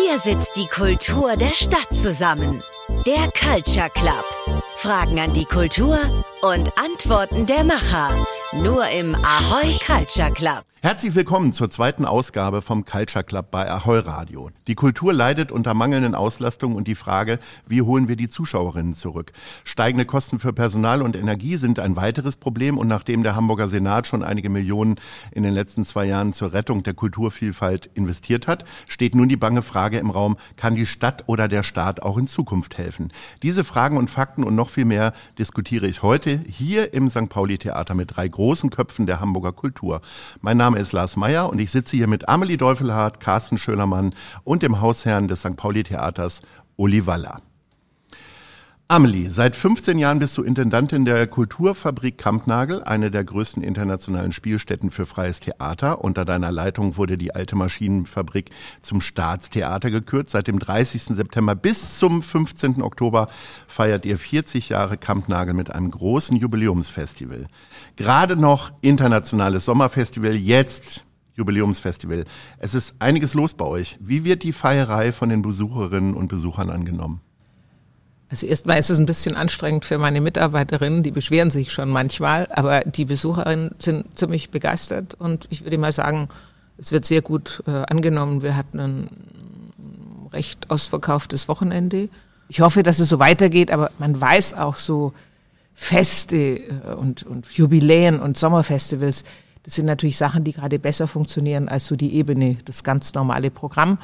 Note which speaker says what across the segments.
Speaker 1: Hier sitzt die Kultur der Stadt zusammen. Der Culture Club. Fragen an die Kultur und Antworten der Macher. Nur im Ahoy Culture Club.
Speaker 2: Herzlich willkommen zur zweiten Ausgabe vom Culture Club bei Ahoy Radio. Die Kultur leidet unter mangelnden Auslastungen und die Frage, wie holen wir die Zuschauerinnen zurück? Steigende Kosten für Personal und Energie sind ein weiteres Problem und nachdem der Hamburger Senat schon einige Millionen in den letzten zwei Jahren zur Rettung der Kulturvielfalt investiert hat, steht nun die bange Frage im Raum, kann die Stadt oder der Staat auch in Zukunft helfen? Diese Fragen und Fakten und noch viel mehr diskutiere ich heute hier im St. Pauli Theater mit drei großen Köpfen der Hamburger Kultur. Mein Name ist Lars Meyer und ich sitze hier mit Amelie Deufelhardt, Carsten Schölermann und dem Hausherrn des St. Pauli Theaters, Uli Waller. Amelie, seit 15 Jahren bist du Intendantin der Kulturfabrik Kampnagel, eine der größten internationalen Spielstätten für freies Theater. Unter deiner Leitung wurde die alte Maschinenfabrik zum Staatstheater gekürt. Seit dem 30. September bis zum 15. Oktober feiert ihr 40 Jahre Kampnagel mit einem großen Jubiläumsfestival. Gerade noch internationales Sommerfestival, jetzt Jubiläumsfestival. Es ist einiges los bei euch. Wie wird die Feierei von den Besucherinnen und Besuchern angenommen?
Speaker 3: Also erstmal ist es ein bisschen anstrengend für meine Mitarbeiterinnen, die beschweren sich schon manchmal, aber die Besucherinnen sind ziemlich begeistert und ich würde mal sagen, es wird sehr gut äh, angenommen. Wir hatten ein recht ausverkauftes Wochenende. Ich hoffe, dass es so weitergeht, aber man weiß auch so Feste äh, und, und Jubiläen und Sommerfestivals, das sind natürlich Sachen, die gerade besser funktionieren als so die Ebene, das ganz normale Programm.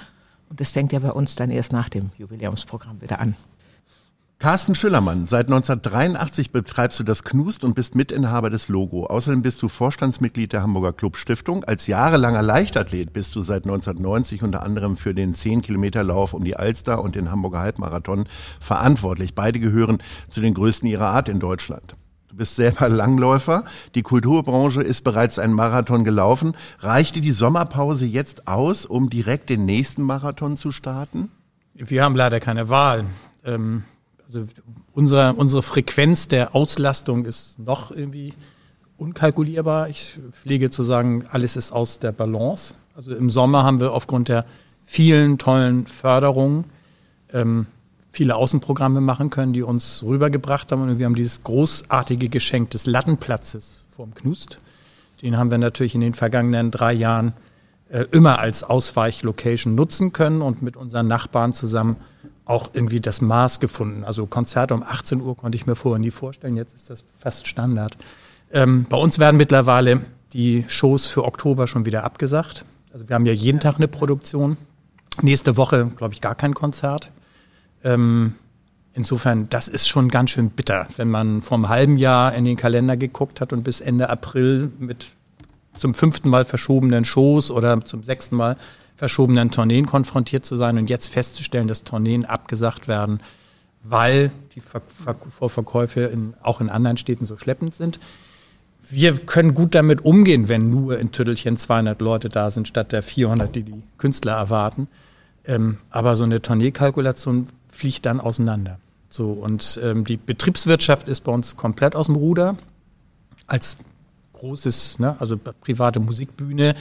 Speaker 3: Und das fängt ja bei uns dann erst nach dem Jubiläumsprogramm wieder an.
Speaker 2: Carsten Schüllermann, seit 1983 betreibst du das Knust und bist Mitinhaber des Logo. Außerdem bist du Vorstandsmitglied der Hamburger Club Stiftung. Als jahrelanger Leichtathlet bist du seit 1990 unter anderem für den 10-Kilometer-Lauf um die Alster und den Hamburger Halbmarathon verantwortlich. Beide gehören zu den größten ihrer Art in Deutschland. Du bist selber Langläufer. Die Kulturbranche ist bereits einen Marathon gelaufen. Reicht dir die Sommerpause jetzt aus, um direkt den nächsten Marathon zu starten?
Speaker 4: Wir haben leider keine Wahl. Ähm also unser, unsere Frequenz der Auslastung ist noch irgendwie unkalkulierbar. Ich pflege zu sagen, alles ist aus der Balance. Also im Sommer haben wir aufgrund der vielen tollen Förderungen ähm, viele Außenprogramme machen können, die uns rübergebracht haben. Und wir haben dieses großartige Geschenk des Lattenplatzes vorm Knust. Den haben wir natürlich in den vergangenen drei Jahren äh, immer als Ausweichlocation nutzen können und mit unseren Nachbarn zusammen auch irgendwie das Maß gefunden. Also Konzerte um 18 Uhr konnte ich mir vorher nie vorstellen, jetzt ist das fast Standard. Ähm, bei uns werden mittlerweile die Shows für Oktober schon wieder abgesagt. Also wir haben ja jeden Tag eine Produktion. Nächste Woche, glaube ich, gar kein Konzert. Ähm, insofern, das ist schon ganz schön bitter, wenn man vom halben Jahr in den Kalender geguckt hat und bis Ende April mit zum fünften Mal verschobenen Shows oder zum sechsten Mal verschobenen Tourneen konfrontiert zu sein und jetzt festzustellen, dass Tourneen abgesagt werden, weil die Vorverkäufe in, auch in anderen Städten so schleppend sind. Wir können gut damit umgehen, wenn nur in Tüttelchen 200 Leute da sind, statt der 400, die die Künstler erwarten. Ähm, aber so eine Tourneekalkulation fliegt dann auseinander. So, und ähm, die Betriebswirtschaft ist bei uns komplett aus dem Ruder. Als großes, ne, also private Musikbühne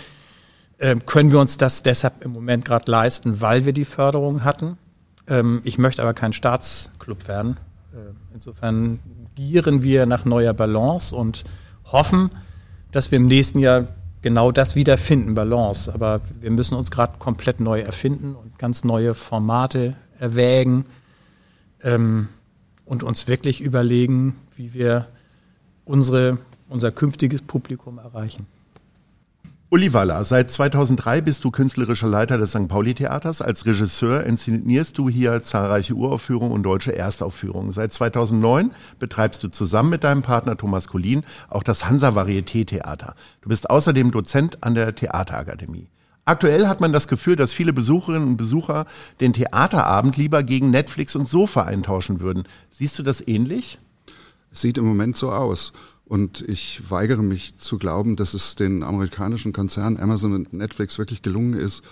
Speaker 4: ähm, können wir uns das deshalb im Moment gerade leisten, weil wir die Förderung hatten. Ähm, ich möchte aber kein Staatsclub werden. Äh, insofern gieren wir nach neuer Balance und hoffen, dass wir im nächsten Jahr genau das wiederfinden, Balance. Aber wir müssen uns gerade komplett neu erfinden und ganz neue Formate erwägen ähm, und uns wirklich überlegen, wie wir unsere, unser künftiges Publikum erreichen.
Speaker 2: Uli Waller, seit 2003 bist du künstlerischer Leiter des St. Pauli Theaters. Als Regisseur inszenierst du hier zahlreiche Uraufführungen und deutsche Erstaufführungen. Seit 2009 betreibst du zusammen mit deinem Partner Thomas Collin auch das Hansa Varieté Theater. Du bist außerdem Dozent an der Theaterakademie. Aktuell hat man das Gefühl, dass viele Besucherinnen und Besucher den Theaterabend lieber gegen Netflix und Sofa eintauschen würden. Siehst du das ähnlich?
Speaker 5: Es sieht im Moment so aus. Und ich weigere mich zu glauben, dass es den amerikanischen Konzernen Amazon und Netflix wirklich gelungen ist,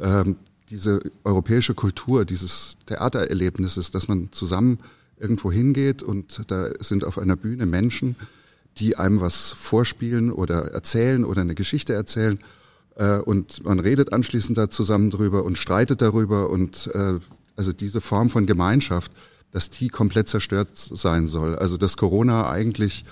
Speaker 5: ähm, diese europäische Kultur dieses Theatererlebnisses, dass man zusammen irgendwo hingeht und da sind auf einer Bühne Menschen, die einem was vorspielen oder erzählen oder eine Geschichte erzählen. Äh, und man redet anschließend da zusammen drüber und streitet darüber und äh, also diese Form von Gemeinschaft, dass die komplett zerstört sein soll. Also dass Corona eigentlich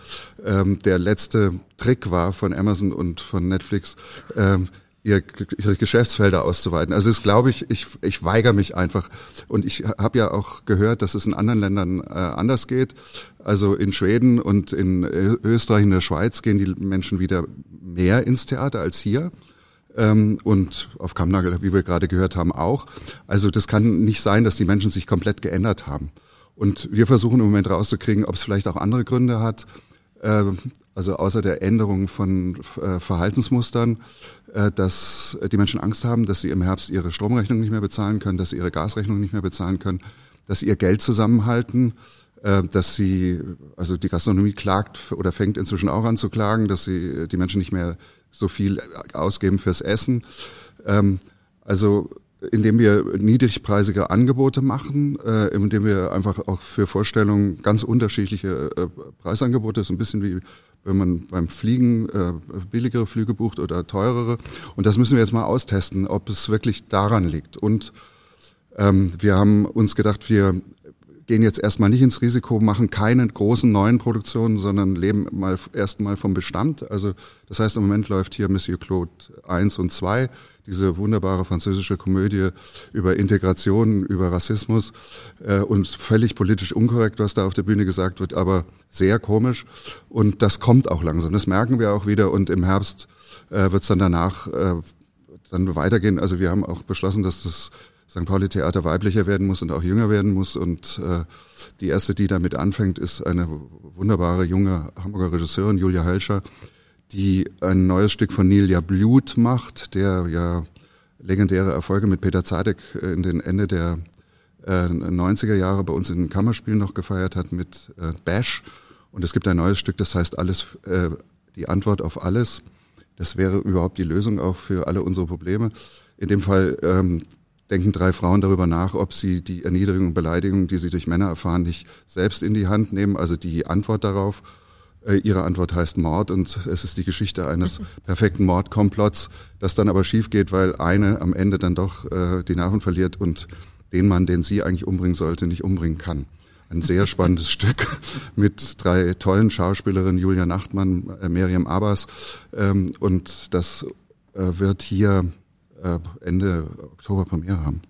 Speaker 5: ähm, der letzte Trick war von Amazon und von Netflix, ähm, ihr, ihre Geschäftsfelder auszuweiten. Also es glaube ich, ich, ich weigere mich einfach. Und ich habe ja auch gehört, dass es in anderen Ländern äh, anders geht. Also in Schweden und in Österreich, in der Schweiz gehen die Menschen wieder mehr ins Theater als hier. Ähm, und auf Kammnagel, wie wir gerade gehört haben, auch. Also das kann nicht sein, dass die Menschen sich komplett geändert haben. Und wir versuchen im Moment rauszukriegen, ob es vielleicht auch andere Gründe hat. Äh, also außer der Änderung von äh, Verhaltensmustern, äh, dass die Menschen Angst haben, dass sie im Herbst ihre Stromrechnung nicht mehr bezahlen können, dass sie ihre Gasrechnung nicht mehr bezahlen können, dass sie ihr Geld zusammenhalten, äh, dass sie, also die Gastronomie klagt oder fängt inzwischen auch an zu klagen, dass sie die Menschen nicht mehr so viel ausgeben fürs Essen. Ähm, also indem wir niedrigpreisige Angebote machen, äh, indem wir einfach auch für Vorstellungen ganz unterschiedliche äh, Preisangebote, so ein bisschen wie wenn man beim Fliegen äh, billigere Flüge bucht oder teurere. Und das müssen wir jetzt mal austesten, ob es wirklich daran liegt. Und ähm, wir haben uns gedacht, wir gehen jetzt erstmal nicht ins Risiko, machen keine großen neuen Produktionen, sondern leben mal erstmal vom Bestand. Also das heißt, im Moment läuft hier Monsieur Claude 1 und 2, diese wunderbare französische Komödie über Integration, über Rassismus äh, und völlig politisch unkorrekt, was da auf der Bühne gesagt wird, aber sehr komisch. Und das kommt auch langsam. Das merken wir auch wieder. Und im Herbst äh, wird es dann danach äh, dann weitergehen. Also wir haben auch beschlossen, dass das St. Pauli Theater weiblicher werden muss und auch jünger werden muss. Und äh, die erste, die damit anfängt, ist eine wunderbare junge Hamburger Regisseurin, Julia Hölscher, die ein neues Stück von Neil Blut macht, der ja legendäre Erfolge mit Peter Zadek in den Ende der äh, 90er Jahre bei uns in den Kammerspielen noch gefeiert hat mit äh, Bash. Und es gibt ein neues Stück, das heißt alles, äh, die Antwort auf alles. Das wäre überhaupt die Lösung auch für alle unsere Probleme. In dem Fall ähm, denken drei Frauen darüber nach, ob sie die Erniedrigung und Beleidigung, die sie durch Männer erfahren, nicht selbst in die Hand nehmen. Also die Antwort darauf, äh, ihre Antwort heißt Mord und es ist die Geschichte eines perfekten Mordkomplotts, das dann aber schief geht, weil eine am Ende dann doch äh, die Nerven verliert und den Mann, den sie eigentlich umbringen sollte, nicht umbringen kann. Ein sehr spannendes Stück mit drei tollen Schauspielerinnen, Julia Nachtmann, äh, Miriam Abbas. Ähm, und das äh, wird hier äh, Ende Oktober Premiere haben.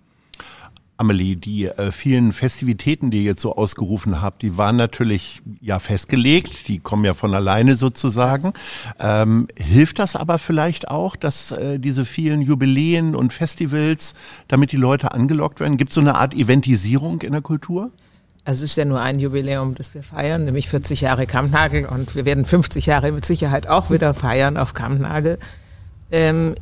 Speaker 2: Amelie, die äh, vielen Festivitäten, die ihr jetzt so ausgerufen habt, die waren natürlich ja festgelegt, die kommen ja von alleine sozusagen. Ähm, hilft das aber vielleicht auch, dass äh, diese vielen Jubiläen und Festivals, damit die Leute angelockt werden? Gibt es so eine Art Eventisierung in der Kultur?
Speaker 3: Also es ist ja nur ein Jubiläum, das wir feiern, nämlich 40 Jahre Kampnagel und wir werden 50 Jahre mit Sicherheit auch wieder feiern auf Kampnagel. Ähm,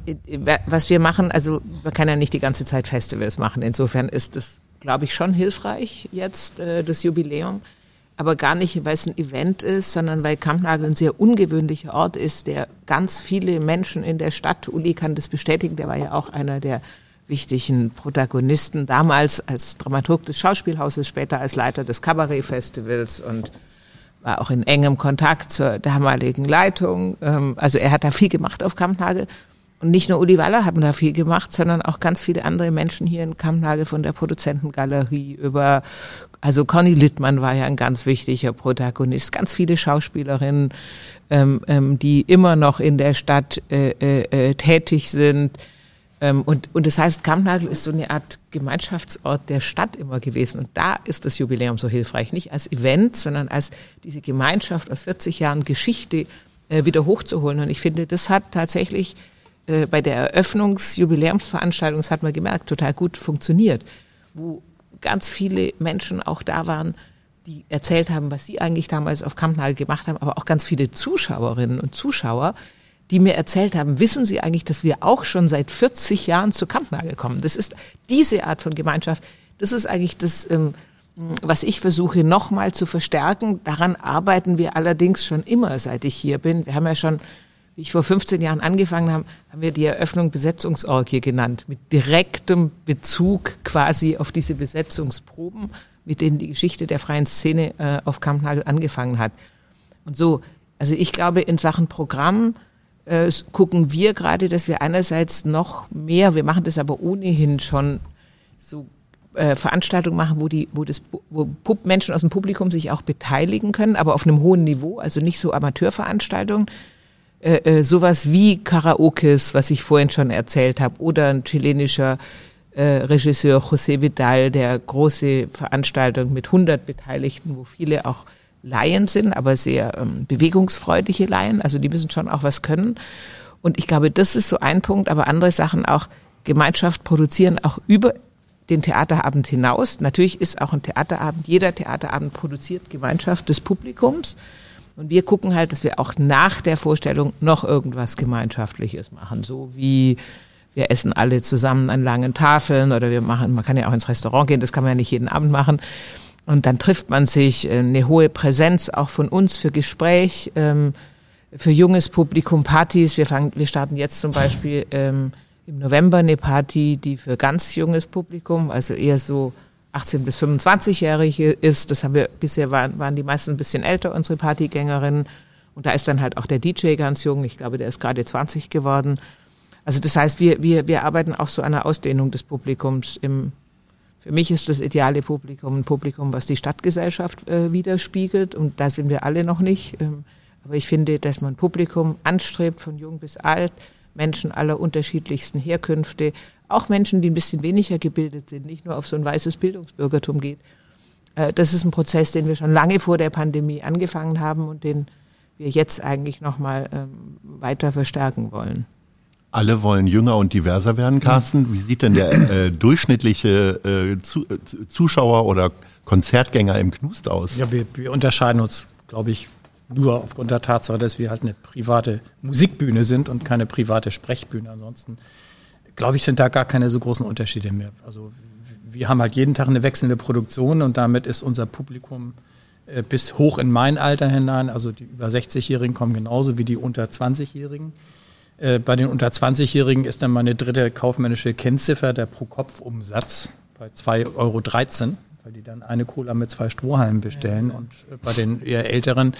Speaker 3: was wir machen, also man kann ja nicht die ganze Zeit Festivals machen. Insofern ist es, glaube ich, schon hilfreich jetzt, äh, das Jubiläum. Aber gar nicht, weil es ein Event ist, sondern weil Kampnagel ein sehr ungewöhnlicher Ort ist, der ganz viele Menschen in der Stadt, Uli kann das bestätigen, der war ja auch einer der wichtigen Protagonisten damals als Dramaturg des Schauspielhauses, später als Leiter des Kabarettfestivals und war auch in engem Kontakt zur damaligen Leitung. Ähm, also er hat da viel gemacht auf Kampnagel. Und nicht nur Uli Waller haben da viel gemacht, sondern auch ganz viele andere Menschen hier in Kampnagel von der Produzentengalerie über, also Conny Littmann war ja ein ganz wichtiger Protagonist, ganz viele Schauspielerinnen, ähm, ähm, die immer noch in der Stadt äh, äh, äh tätig sind. Ähm, und, und das heißt, Kampnagel ist so eine Art Gemeinschaftsort der Stadt immer gewesen. Und da ist das Jubiläum so hilfreich. Nicht als Event, sondern als diese Gemeinschaft aus 40 Jahren Geschichte äh, wieder hochzuholen. Und ich finde, das hat tatsächlich äh, bei der Eröffnungsjubiläumsveranstaltung, das hat man gemerkt, total gut funktioniert. Wo ganz viele Menschen auch da waren, die erzählt haben, was sie eigentlich damals auf Kampnagel gemacht haben, aber auch ganz viele Zuschauerinnen und Zuschauer, die mir erzählt haben, wissen Sie eigentlich, dass wir auch schon seit 40 Jahren zu Kampnagel kommen? Das ist diese Art von Gemeinschaft. Das ist eigentlich das, ähm, was ich versuche nochmal zu verstärken. Daran arbeiten wir allerdings schon immer, seit ich hier bin. Wir haben ja schon, wie ich vor 15 Jahren angefangen habe, haben wir die Eröffnung Besetzungsorgie genannt, mit direktem Bezug quasi auf diese Besetzungsproben, mit denen die Geschichte der freien Szene äh, auf Kampnagel angefangen hat. Und so, also ich glaube, in Sachen Programm äh, gucken wir gerade, dass wir einerseits noch mehr, wir machen das aber ohnehin schon so äh, Veranstaltungen machen, wo die, wo das, wo Pub Menschen aus dem Publikum sich auch beteiligen können, aber auf einem hohen Niveau, also nicht so Amateurveranstaltungen. Äh, äh, sowas wie Karaokes, was ich vorhin schon erzählt habe, oder ein chilenischer äh, Regisseur José Vidal, der große Veranstaltung mit 100 Beteiligten, wo viele auch Laien sind, aber sehr ähm, bewegungsfreudige Laien, also die müssen schon auch was können. Und ich glaube, das ist so ein Punkt, aber andere Sachen auch Gemeinschaft produzieren, auch über den Theaterabend hinaus. Natürlich ist auch ein Theaterabend, jeder Theaterabend produziert Gemeinschaft des Publikums. Und wir gucken halt, dass wir auch nach der Vorstellung noch irgendwas Gemeinschaftliches machen, so wie wir essen alle zusammen an langen Tafeln oder wir machen, man kann ja auch ins Restaurant gehen, das kann man ja nicht jeden Abend machen. Und dann trifft man sich, äh, eine hohe Präsenz auch von uns für Gespräch, ähm, für junges Publikum, Partys. Wir fangen, wir starten jetzt zum Beispiel ähm, im November eine Party, die für ganz junges Publikum, also eher so 18 bis 25-Jährige ist. Das haben wir bisher waren, waren die meisten ein bisschen älter, unsere Partygängerinnen. Und da ist dann halt auch der DJ ganz jung. Ich glaube, der ist gerade 20 geworden. Also das heißt, wir, wir, wir arbeiten auch so an einer Ausdehnung des Publikums. Im, für mich ist das ideale Publikum ein Publikum, was die Stadtgesellschaft äh, widerspiegelt. Und da sind wir alle noch nicht. Ähm, aber ich finde, dass man Publikum anstrebt, von jung bis alt, Menschen aller unterschiedlichsten Herkünfte, auch Menschen, die ein bisschen weniger gebildet sind, nicht nur auf so ein weißes Bildungsbürgertum geht. Äh, das ist ein Prozess, den wir schon lange vor der Pandemie angefangen haben und den wir jetzt eigentlich nochmal ähm, weiter verstärken wollen.
Speaker 2: Alle wollen jünger und diverser werden, Carsten. Wie sieht denn der äh, durchschnittliche äh, zu, äh, Zuschauer oder Konzertgänger im Knust aus?
Speaker 4: Ja, wir, wir unterscheiden uns, glaube ich, nur aufgrund der Tatsache, dass wir halt eine private Musikbühne sind und keine private Sprechbühne. Ansonsten glaube ich, sind da gar keine so großen Unterschiede mehr. Also wir haben halt jeden Tag eine wechselnde Produktion und damit ist unser Publikum äh, bis hoch in mein Alter hinein, also die über 60-Jährigen kommen genauso wie die unter 20-Jährigen. Äh, bei den unter 20-Jährigen ist dann meine dritte kaufmännische Kennziffer der Pro-Kopf-Umsatz bei 2,13 Euro, weil die dann eine Cola mit zwei Strohhalmen bestellen. Und äh, bei den eher Älteren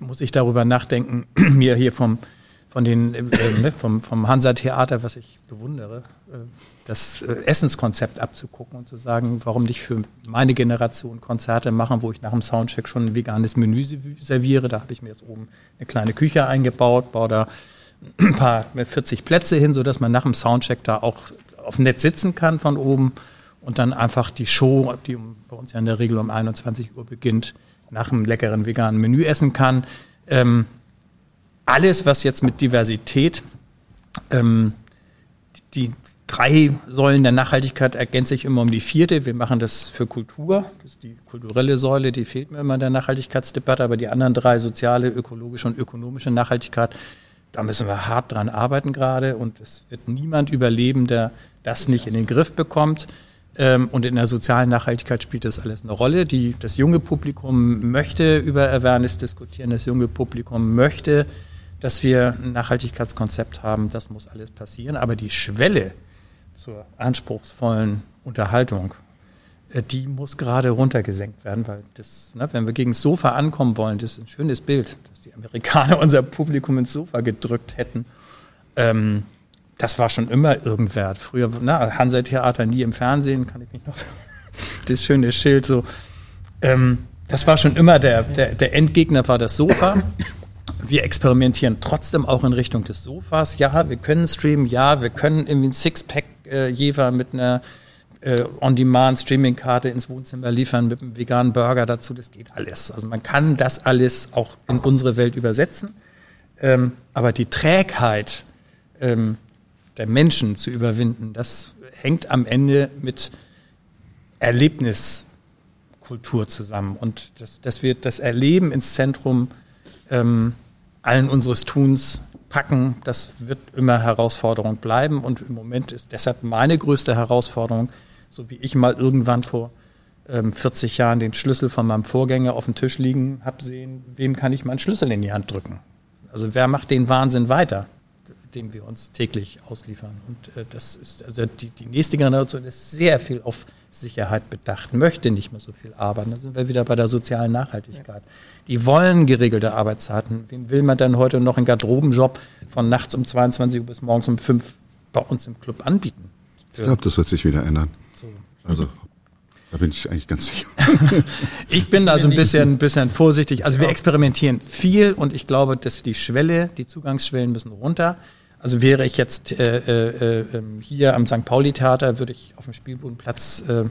Speaker 4: muss ich darüber nachdenken, mir hier vom von den äh, ne, vom, vom Hansa Theater, was ich bewundere, äh, das äh, Essenskonzept abzugucken und zu sagen, warum nicht für meine Generation Konzerte machen, wo ich nach dem Soundcheck schon ein veganes Menü serviere. Da habe ich mir jetzt oben eine kleine Küche eingebaut, baue da ein paar 40 Plätze hin, sodass man nach dem Soundcheck da auch auf Netz sitzen kann von oben und dann einfach die Show, die bei uns ja in der Regel um 21 Uhr beginnt, nach einem leckeren veganen Menü essen kann. Ähm, alles, was jetzt mit Diversität, ähm, die drei Säulen der Nachhaltigkeit ergänzt sich immer um die vierte. Wir machen das für Kultur. Das ist die kulturelle Säule, die fehlt mir immer in der Nachhaltigkeitsdebatte. Aber die anderen drei, soziale, ökologische und ökonomische Nachhaltigkeit, da müssen wir hart dran arbeiten gerade. Und es wird niemand überleben, der das nicht in den Griff bekommt. Ähm, und in der sozialen Nachhaltigkeit spielt das alles eine Rolle. Die, das junge Publikum möchte über Awareness diskutieren. Das junge Publikum möchte dass wir ein Nachhaltigkeitskonzept haben, das muss alles passieren. Aber die Schwelle zur anspruchsvollen Unterhaltung, äh, die muss gerade runtergesenkt werden, weil das, ne, wenn wir gegen das Sofa ankommen wollen, das ist ein schönes Bild, dass die Amerikaner unser Publikum ins Sofa gedrückt hätten. Ähm, das war schon immer irgendwer. Früher, na, Hansa-Theater nie im Fernsehen, kann ich mich noch, das schöne Schild so. Ähm, das war schon immer der, der, der Endgegner war das Sofa wir experimentieren trotzdem auch in Richtung des Sofas. Ja, wir können streamen, ja, wir können irgendwie ein Sixpack äh, Jever mit einer äh, On-Demand-Streaming-Karte ins Wohnzimmer liefern mit einem veganen Burger dazu. Das geht alles. Also man kann das alles auch in unsere Welt übersetzen. Ähm, aber die Trägheit ähm, der Menschen zu überwinden, das hängt am Ende mit Erlebniskultur zusammen. Und das, dass wir das Erleben ins Zentrum ähm, allen unseres Tuns packen. Das wird immer Herausforderung bleiben. Und im Moment ist deshalb meine größte Herausforderung, so wie ich mal irgendwann vor ähm, 40 Jahren den Schlüssel von meinem Vorgänger auf dem Tisch liegen habe sehen, wem kann ich meinen Schlüssel in die Hand drücken? Also wer macht den Wahnsinn weiter, dem wir uns täglich ausliefern? Und äh, das ist also die, die nächste Generation ist sehr viel auf Sicherheit bedacht, möchte nicht mehr so viel arbeiten. Da sind wir wieder bei der sozialen Nachhaltigkeit. Die wollen geregelte Arbeitszeiten. Wem will man denn heute noch einen Garderobenjob von nachts um 22 Uhr bis morgens um 5 bei uns im Club anbieten?
Speaker 5: ich glaube, das wird sich wieder ändern. So. Also da bin ich eigentlich ganz sicher.
Speaker 4: ich bin da so ein bisschen, ein bisschen vorsichtig. Also wir experimentieren viel und ich glaube, dass die Schwelle, die Zugangsschwellen müssen runter. Also wäre ich jetzt äh, äh, ähm, hier am St. Pauli-Theater, würde ich auf dem Spielbodenplatz äh,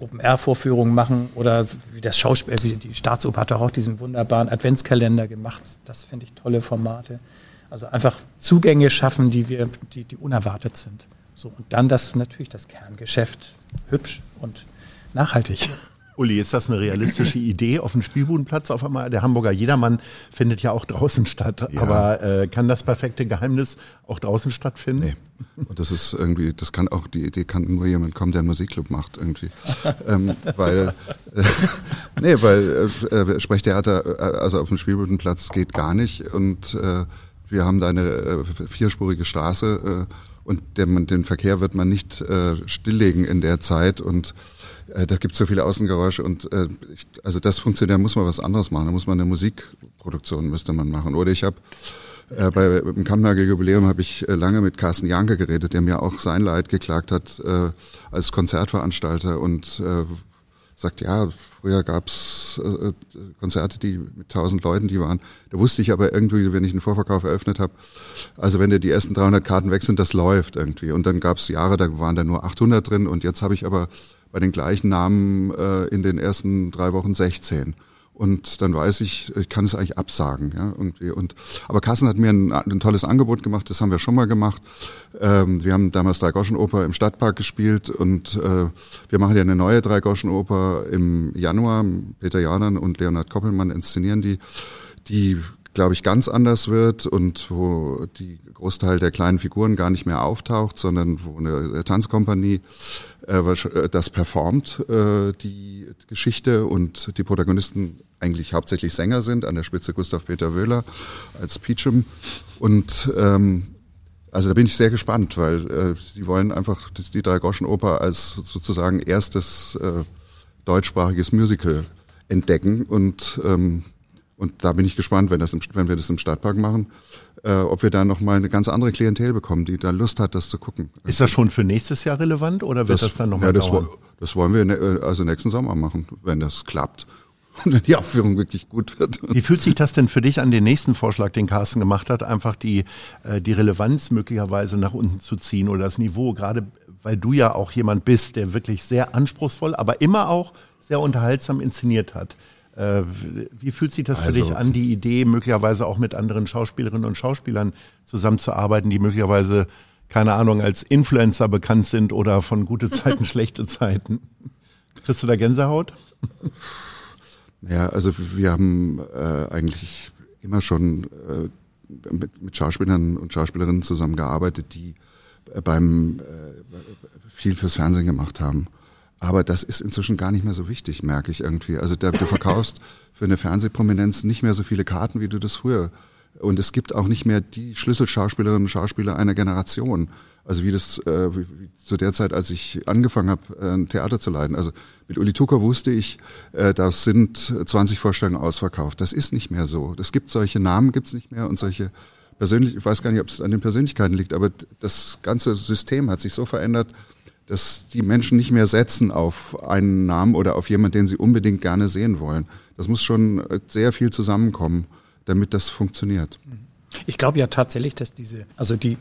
Speaker 4: Open-Air-Vorführungen machen oder wie das Schauspiel, wie die Staatsoper hat auch diesen wunderbaren Adventskalender gemacht. Das finde ich tolle Formate. Also einfach Zugänge schaffen, die wir, die, die unerwartet sind. So, und dann das natürlich das Kerngeschäft hübsch und nachhaltig.
Speaker 2: Uli, ist das eine realistische Idee auf dem Spielbodenplatz auf einmal? Der Hamburger Jedermann findet ja auch draußen statt. Ja. Aber äh, kann das perfekte Geheimnis auch draußen stattfinden?
Speaker 5: Nee. Und das ist irgendwie, das kann auch, die Idee kann nur jemand kommen, der einen Musikclub macht irgendwie. ähm, weil, äh, nee, weil äh, äh, Sprechtheater, äh, also auf dem Spielbodenplatz geht gar nicht. Und äh, wir haben da eine äh, vierspurige Straße äh, und der, den Verkehr wird man nicht äh, stilllegen in der Zeit und äh, da gibt es so viele Außengeräusche und äh, ich, also das funktioniert, da muss man was anderes machen, da muss man eine Musikproduktion müsste man machen. Oder ich habe äh, bei dem Kammnagel Jubiläum habe ich äh, lange mit Carsten Janke geredet, der mir auch sein Leid geklagt hat äh, als Konzertveranstalter und äh, sagt, ja, früher gab's äh, Konzerte, die mit tausend Leuten, die waren. Da wusste ich aber irgendwie, wenn ich einen Vorverkauf eröffnet habe, also wenn dir die ersten 300 Karten weg sind, das läuft irgendwie. Und dann gab's Jahre, da waren da nur 800 drin und jetzt habe ich aber bei den gleichen Namen äh, in den ersten drei Wochen 16 und dann weiß ich, ich kann es eigentlich absagen. Ja, irgendwie. Und, aber Kassen hat mir ein, ein tolles Angebot gemacht, das haben wir schon mal gemacht. Ähm, wir haben damals Dreigoschenoper im Stadtpark gespielt und äh, wir machen ja eine neue Dreigoschenoper im Januar. Peter Jordan und Leonhard Koppelmann inszenieren die, die glaube ich, ganz anders wird und wo die Großteil der kleinen Figuren gar nicht mehr auftaucht, sondern wo eine Tanzkompanie äh, äh, das performt, äh, die Geschichte und die Protagonisten eigentlich hauptsächlich Sänger sind, an der Spitze Gustav Peter Wöhler als Peachum. Und ähm, also da bin ich sehr gespannt, weil äh, sie wollen einfach die Drei-Groschen-Oper als sozusagen erstes äh, deutschsprachiges Musical entdecken und ähm, und da bin ich gespannt, wenn, das im, wenn wir das im Stadtpark machen, äh, ob wir da nochmal eine ganz andere Klientel bekommen, die da Lust hat, das zu gucken.
Speaker 2: Ist das schon für nächstes Jahr relevant oder wird das, das dann nochmal
Speaker 5: ja, das, dauern? Das wollen wir ne, äh, also nächsten Sommer machen, wenn das klappt. Und wenn die Aufführung wirklich gut wird.
Speaker 2: Wie fühlt sich das denn für dich an den nächsten Vorschlag, den Carsten gemacht hat, einfach die, äh, die Relevanz möglicherweise nach unten zu ziehen oder das Niveau, gerade weil du ja auch jemand bist, der wirklich sehr anspruchsvoll, aber immer auch sehr unterhaltsam inszeniert hat. Äh, wie fühlt sich das für also, dich an, die Idee, möglicherweise auch mit anderen Schauspielerinnen und Schauspielern zusammenzuarbeiten, die möglicherweise, keine Ahnung, als Influencer bekannt sind oder von gute Zeiten, schlechte Zeiten? Kriegst du da Gänsehaut?
Speaker 5: Ja, also wir haben äh, eigentlich immer schon äh, mit, mit Schauspielern und Schauspielerinnen zusammengearbeitet, die äh, beim äh, viel fürs Fernsehen gemacht haben. Aber das ist inzwischen gar nicht mehr so wichtig, merke ich irgendwie. Also der, du verkaufst für eine Fernsehprominenz nicht mehr so viele Karten, wie du das früher. Und es gibt auch nicht mehr die Schlüsselschauspielerinnen und Schauspieler einer Generation. Also wie das äh, wie, zu der Zeit, als ich angefangen habe, äh, Theater zu leiten. Also mit Uli Tucker wusste ich, äh, da sind 20 Vorstellungen ausverkauft. Das ist nicht mehr so. Es gibt solche Namen, gibt's nicht mehr und solche persönlich, ich weiß gar nicht, ob es an den Persönlichkeiten liegt, aber das ganze System hat sich so verändert, dass die Menschen nicht mehr setzen auf einen Namen oder auf jemanden, den sie unbedingt gerne sehen wollen. Das muss schon sehr viel zusammenkommen, damit das funktioniert.
Speaker 4: Ich glaube ja tatsächlich, dass diese, also die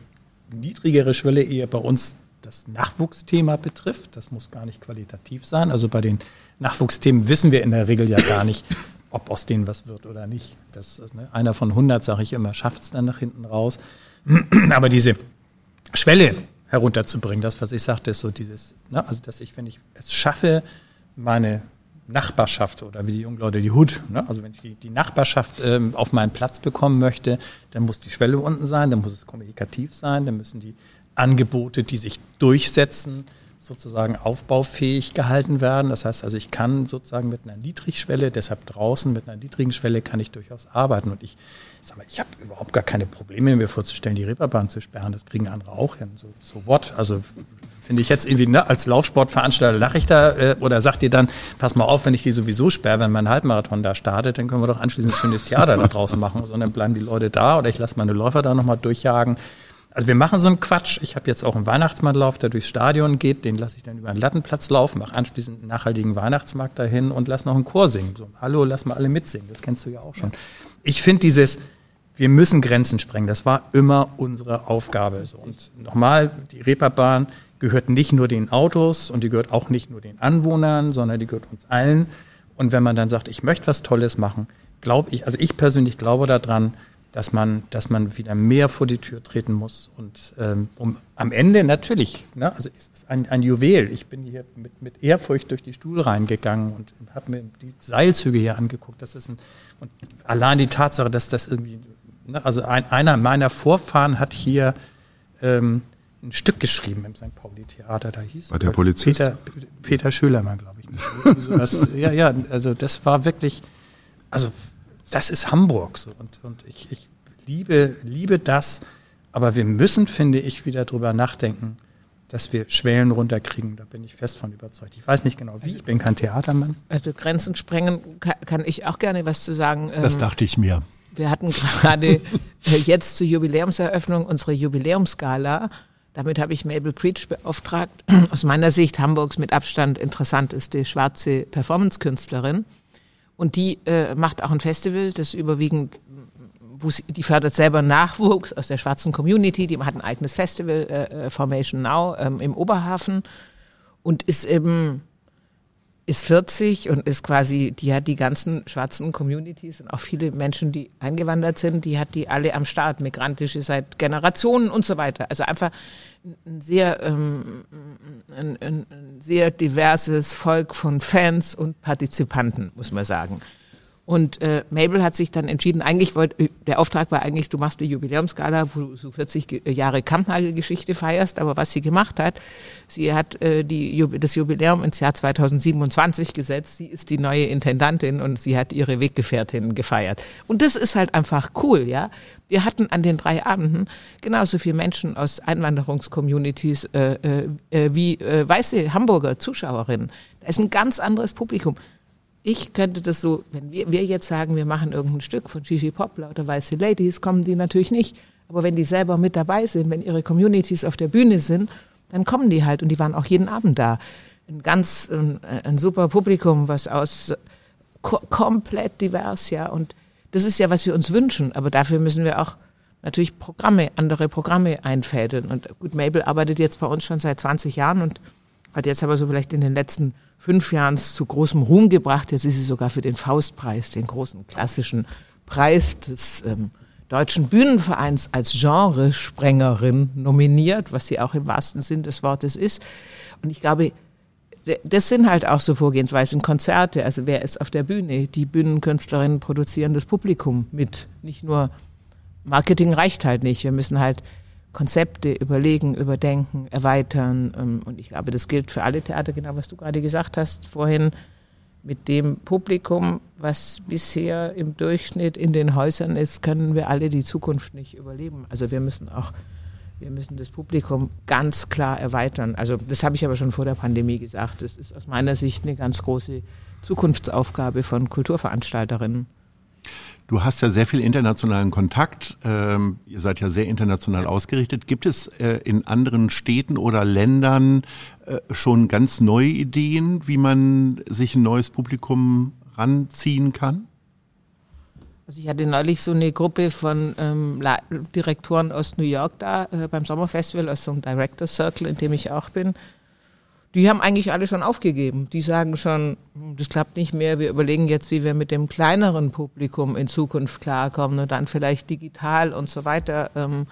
Speaker 4: niedrigere Schwelle eher bei uns das Nachwuchsthema betrifft. Das muss gar nicht qualitativ sein. Also bei den Nachwuchsthemen wissen wir in der Regel ja gar nicht, ob aus denen was wird oder nicht. Das, ne, einer von 100, sage ich immer, schafft es dann nach hinten raus. Aber diese Schwelle, herunterzubringen. Das, was ich sagte, ist so dieses, ne, also dass ich, wenn ich es schaffe, meine Nachbarschaft oder wie die jungen Leute die Hut, ne, also wenn ich die, die Nachbarschaft ähm, auf meinen Platz bekommen möchte, dann muss die Schwelle unten sein, dann muss es kommunikativ sein, dann müssen die Angebote, die sich durchsetzen, sozusagen aufbaufähig gehalten werden. Das heißt also, ich kann sozusagen mit einer Niedrigschwelle, deshalb draußen mit einer niedrigen Schwelle kann ich durchaus arbeiten. Und ich sag mal, ich habe überhaupt gar keine Probleme, mir vorzustellen, die Reeperbahn zu sperren. Das kriegen andere auch hin. So, so what? Also Finde ich jetzt irgendwie, ne, als Laufsportveranstalter lache ich da äh, oder sagt ihr dann, pass mal auf, wenn ich die sowieso sperre, wenn mein Halbmarathon da startet, dann können wir doch anschließend ein schönes Theater da draußen machen. Sondern bleiben die Leute da oder ich lasse meine Läufer da nochmal durchjagen. Also wir machen so einen Quatsch. Ich habe jetzt auch einen Weihnachtsmannlauf, der durchs Stadion geht. Den lasse ich dann über einen Lattenplatz laufen, mache anschließend einen nachhaltigen Weihnachtsmarkt dahin und lass noch einen Chor singen. So, hallo, lass mal alle mitsingen. Das kennst du ja auch schon. Ich finde dieses, wir müssen Grenzen sprengen. Das war immer unsere Aufgabe. Und nochmal, die Reeperbahn gehört nicht nur den Autos und die gehört auch nicht nur den Anwohnern, sondern die gehört uns allen. Und wenn man dann sagt, ich möchte was Tolles machen, glaube ich, also ich persönlich glaube daran, dass man, dass man wieder mehr vor die Tür treten muss. Und ähm, um am Ende natürlich, ne, also es ist ein, ein Juwel. Ich bin hier mit, mit Ehrfurcht durch die Stuhl reingegangen und habe mir die Seilzüge hier angeguckt. Das ist ein, und allein die Tatsache, dass das irgendwie, also ein, einer meiner Vorfahren hat hier ähm, ein Stück geschrieben im St. Pauli-Theater. Da hieß
Speaker 5: War der Polizist?
Speaker 4: Peter, Peter Schölermann, glaube ich. so das, ja, ja, also das war wirklich, also das ist Hamburg so und, und ich, ich liebe, liebe das, aber wir müssen, finde ich, wieder drüber nachdenken, dass wir Schwellen runterkriegen. Da bin ich fest von überzeugt. Ich weiß nicht genau wie, ich bin kein Theatermann.
Speaker 3: Also Grenzen sprengen kann, kann ich auch gerne was zu sagen.
Speaker 2: Das ähm, dachte ich mir.
Speaker 3: Wir hatten gerade jetzt zur Jubiläumseröffnung unsere Jubiläumsgala damit habe ich Mabel Preach beauftragt. Aus meiner Sicht Hamburgs mit Abstand interessanteste schwarze Performance-Künstlerin. Und die äh, macht auch ein Festival, das überwiegend, wo sie, die fördert selber Nachwuchs aus der schwarzen Community. Die hat ein eigenes Festival, äh, äh Formation Now, ähm, im Oberhafen und ist eben ist 40 und ist quasi, die hat die ganzen schwarzen Communities und auch viele Menschen, die eingewandert sind, die hat die alle am Start, migrantische seit Generationen und so weiter. Also einfach ein sehr, ähm, ein, ein, ein sehr diverses Volk von Fans und Partizipanten, muss man sagen. Und äh, Mabel hat sich dann entschieden, eigentlich wollte, der Auftrag war eigentlich, du machst die Jubiläumsgala, wo du so 40 Jahre Kampnagelgeschichte feierst, aber was sie gemacht hat, sie hat äh, die, das Jubiläum ins Jahr 2027 gesetzt, sie ist die neue Intendantin und sie hat ihre Weggefährtin gefeiert. Und das ist halt einfach cool, ja. Wir hatten an den drei Abenden genauso viele Menschen aus Einwanderungscommunities äh, äh, äh, wie äh, weiße Hamburger Zuschauerinnen. Da ist ein ganz anderes Publikum ich könnte das so, wenn wir, wir jetzt sagen, wir machen irgendein Stück von Gigi Pop, lauter weiße Ladies, kommen die natürlich nicht. Aber wenn die selber mit dabei sind, wenn ihre Communities auf der Bühne sind, dann kommen die halt und die waren auch jeden Abend da. Ein ganz, ein, ein super Publikum, was aus ko komplett divers, ja. Und das ist ja, was wir uns wünschen. Aber dafür müssen wir auch natürlich Programme, andere Programme einfädeln. Und gut, Mabel arbeitet jetzt bei uns schon seit 20 Jahren und hat jetzt aber so vielleicht in den letzten fünf Jahren zu großem Ruhm gebracht. Jetzt ist sie sogar für den Faustpreis, den großen klassischen Preis des ähm, Deutschen Bühnenvereins als Genresprengerin nominiert, was sie auch im wahrsten Sinn des Wortes ist. Und ich glaube, das sind halt auch so Vorgehensweisen, Konzerte. Also wer ist auf der Bühne? Die Bühnenkünstlerinnen produzieren das Publikum mit. Nicht nur Marketing reicht halt nicht. Wir müssen halt Konzepte überlegen, überdenken, erweitern. Ähm, und ich glaube, das gilt für alle Theater, genau was du gerade gesagt hast vorhin. Mit dem Publikum, was bisher im Durchschnitt in den Häusern ist, können wir alle die Zukunft nicht überleben. Also wir müssen auch, wir müssen das Publikum ganz klar erweitern. Also das habe ich aber schon vor der Pandemie gesagt. Das ist aus meiner Sicht eine ganz große Zukunftsaufgabe von Kulturveranstalterinnen.
Speaker 2: Du hast ja sehr viel internationalen Kontakt. Ähm, ihr seid ja sehr international ausgerichtet. Gibt es äh, in anderen Städten oder Ländern äh, schon ganz neue Ideen, wie man sich ein neues Publikum ranziehen kann?
Speaker 3: Also ich hatte neulich so eine Gruppe von ähm, Direktoren aus New York da äh, beim Sommerfestival, aus so einem Director Circle, in dem ich auch bin die haben eigentlich alle schon aufgegeben. Die sagen schon, hm, das klappt nicht mehr. Wir überlegen jetzt, wie wir mit dem kleineren Publikum in Zukunft klarkommen und dann vielleicht digital und so weiter ähm,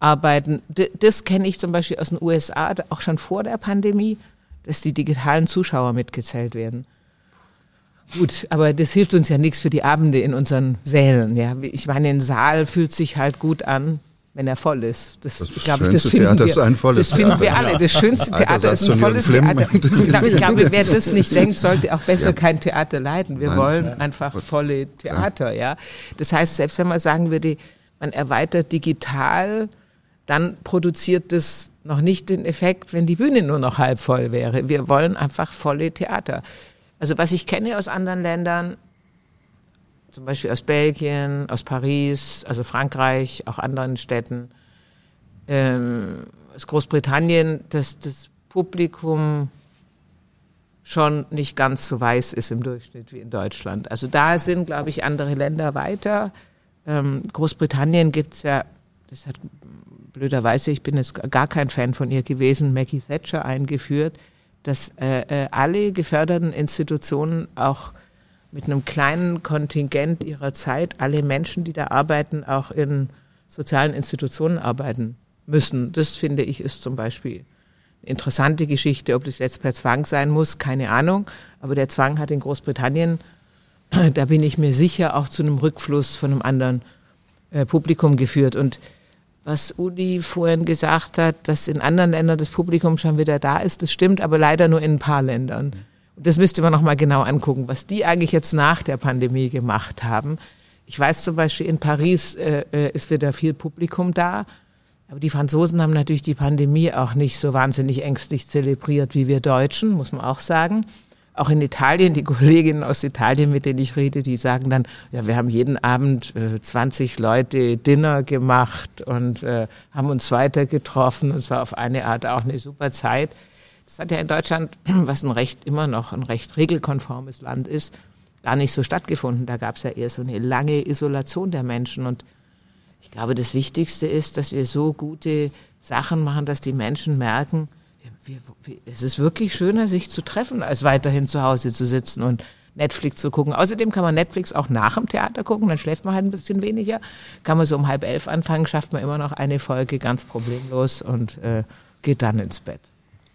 Speaker 3: arbeiten. D das kenne ich zum Beispiel aus den USA, auch schon vor der Pandemie, dass die digitalen Zuschauer mitgezählt werden. Gut, aber das hilft uns ja nichts für die Abende in unseren Sälen. Ja, ich meine, ein Saal fühlt sich halt gut an, wenn er voll ist.
Speaker 5: Das, das ich glaube, das Theater wir, ist ein volles
Speaker 3: Das finden wir alle. Das schönste Theater ist ein volles Theater. Ich glaube, wer das nicht denkt, sollte auch besser ja. kein Theater leiden. Wir Nein. wollen einfach volle Theater, ja. Das heißt, selbst wenn man sagen würde, man erweitert digital, dann produziert das noch nicht den Effekt, wenn die Bühne nur noch halb voll wäre. Wir wollen einfach volle Theater. Also was ich kenne aus anderen Ländern, zum Beispiel aus Belgien, aus Paris, also Frankreich, auch anderen Städten, ähm, aus Großbritannien, dass das Publikum schon nicht ganz so weiß ist im Durchschnitt wie in Deutschland. Also da sind, glaube ich, andere Länder weiter. Ähm, Großbritannien gibt's ja, das hat blöderweise, ich bin jetzt gar kein Fan von ihr gewesen, Maggie Thatcher eingeführt, dass äh, äh, alle geförderten Institutionen auch mit einem kleinen Kontingent ihrer Zeit, alle Menschen, die da arbeiten, auch in sozialen Institutionen arbeiten müssen. Das finde ich ist zum Beispiel eine interessante Geschichte. Ob das jetzt per Zwang sein muss, keine Ahnung. Aber der Zwang hat in Großbritannien, da bin ich mir sicher, auch zu einem Rückfluss von einem anderen äh, Publikum geführt. Und was Uli vorhin gesagt hat, dass in anderen Ländern das Publikum schon wieder da ist, das stimmt, aber leider nur in ein paar Ländern. Und das müsste man nochmal genau angucken, was die eigentlich jetzt nach der Pandemie gemacht haben. Ich weiß zum Beispiel, in Paris äh, äh ist wieder viel Publikum da, aber die Franzosen haben natürlich die Pandemie auch nicht so wahnsinnig ängstlich zelebriert wie wir Deutschen, muss man auch sagen auch in Italien, die Kolleginnen aus Italien, mit denen ich rede, die sagen dann, ja, wir haben jeden Abend äh, 20 Leute Dinner gemacht und äh, haben uns weiter getroffen und zwar auf eine Art auch eine super Zeit. Das hat ja in Deutschland, was ein recht immer noch ein recht regelkonformes Land ist, gar nicht so stattgefunden. Da gab es ja eher so eine lange Isolation der Menschen und ich glaube, das Wichtigste ist, dass wir so gute Sachen machen, dass die Menschen merken, wir, wir, es ist wirklich schöner, sich zu treffen, als weiterhin zu Hause zu sitzen und Netflix zu gucken. Außerdem kann man Netflix auch nach dem Theater gucken, dann schläft man halt ein bisschen weniger. Kann man so um halb elf anfangen, schafft man immer noch eine Folge ganz problemlos und äh, geht dann ins Bett.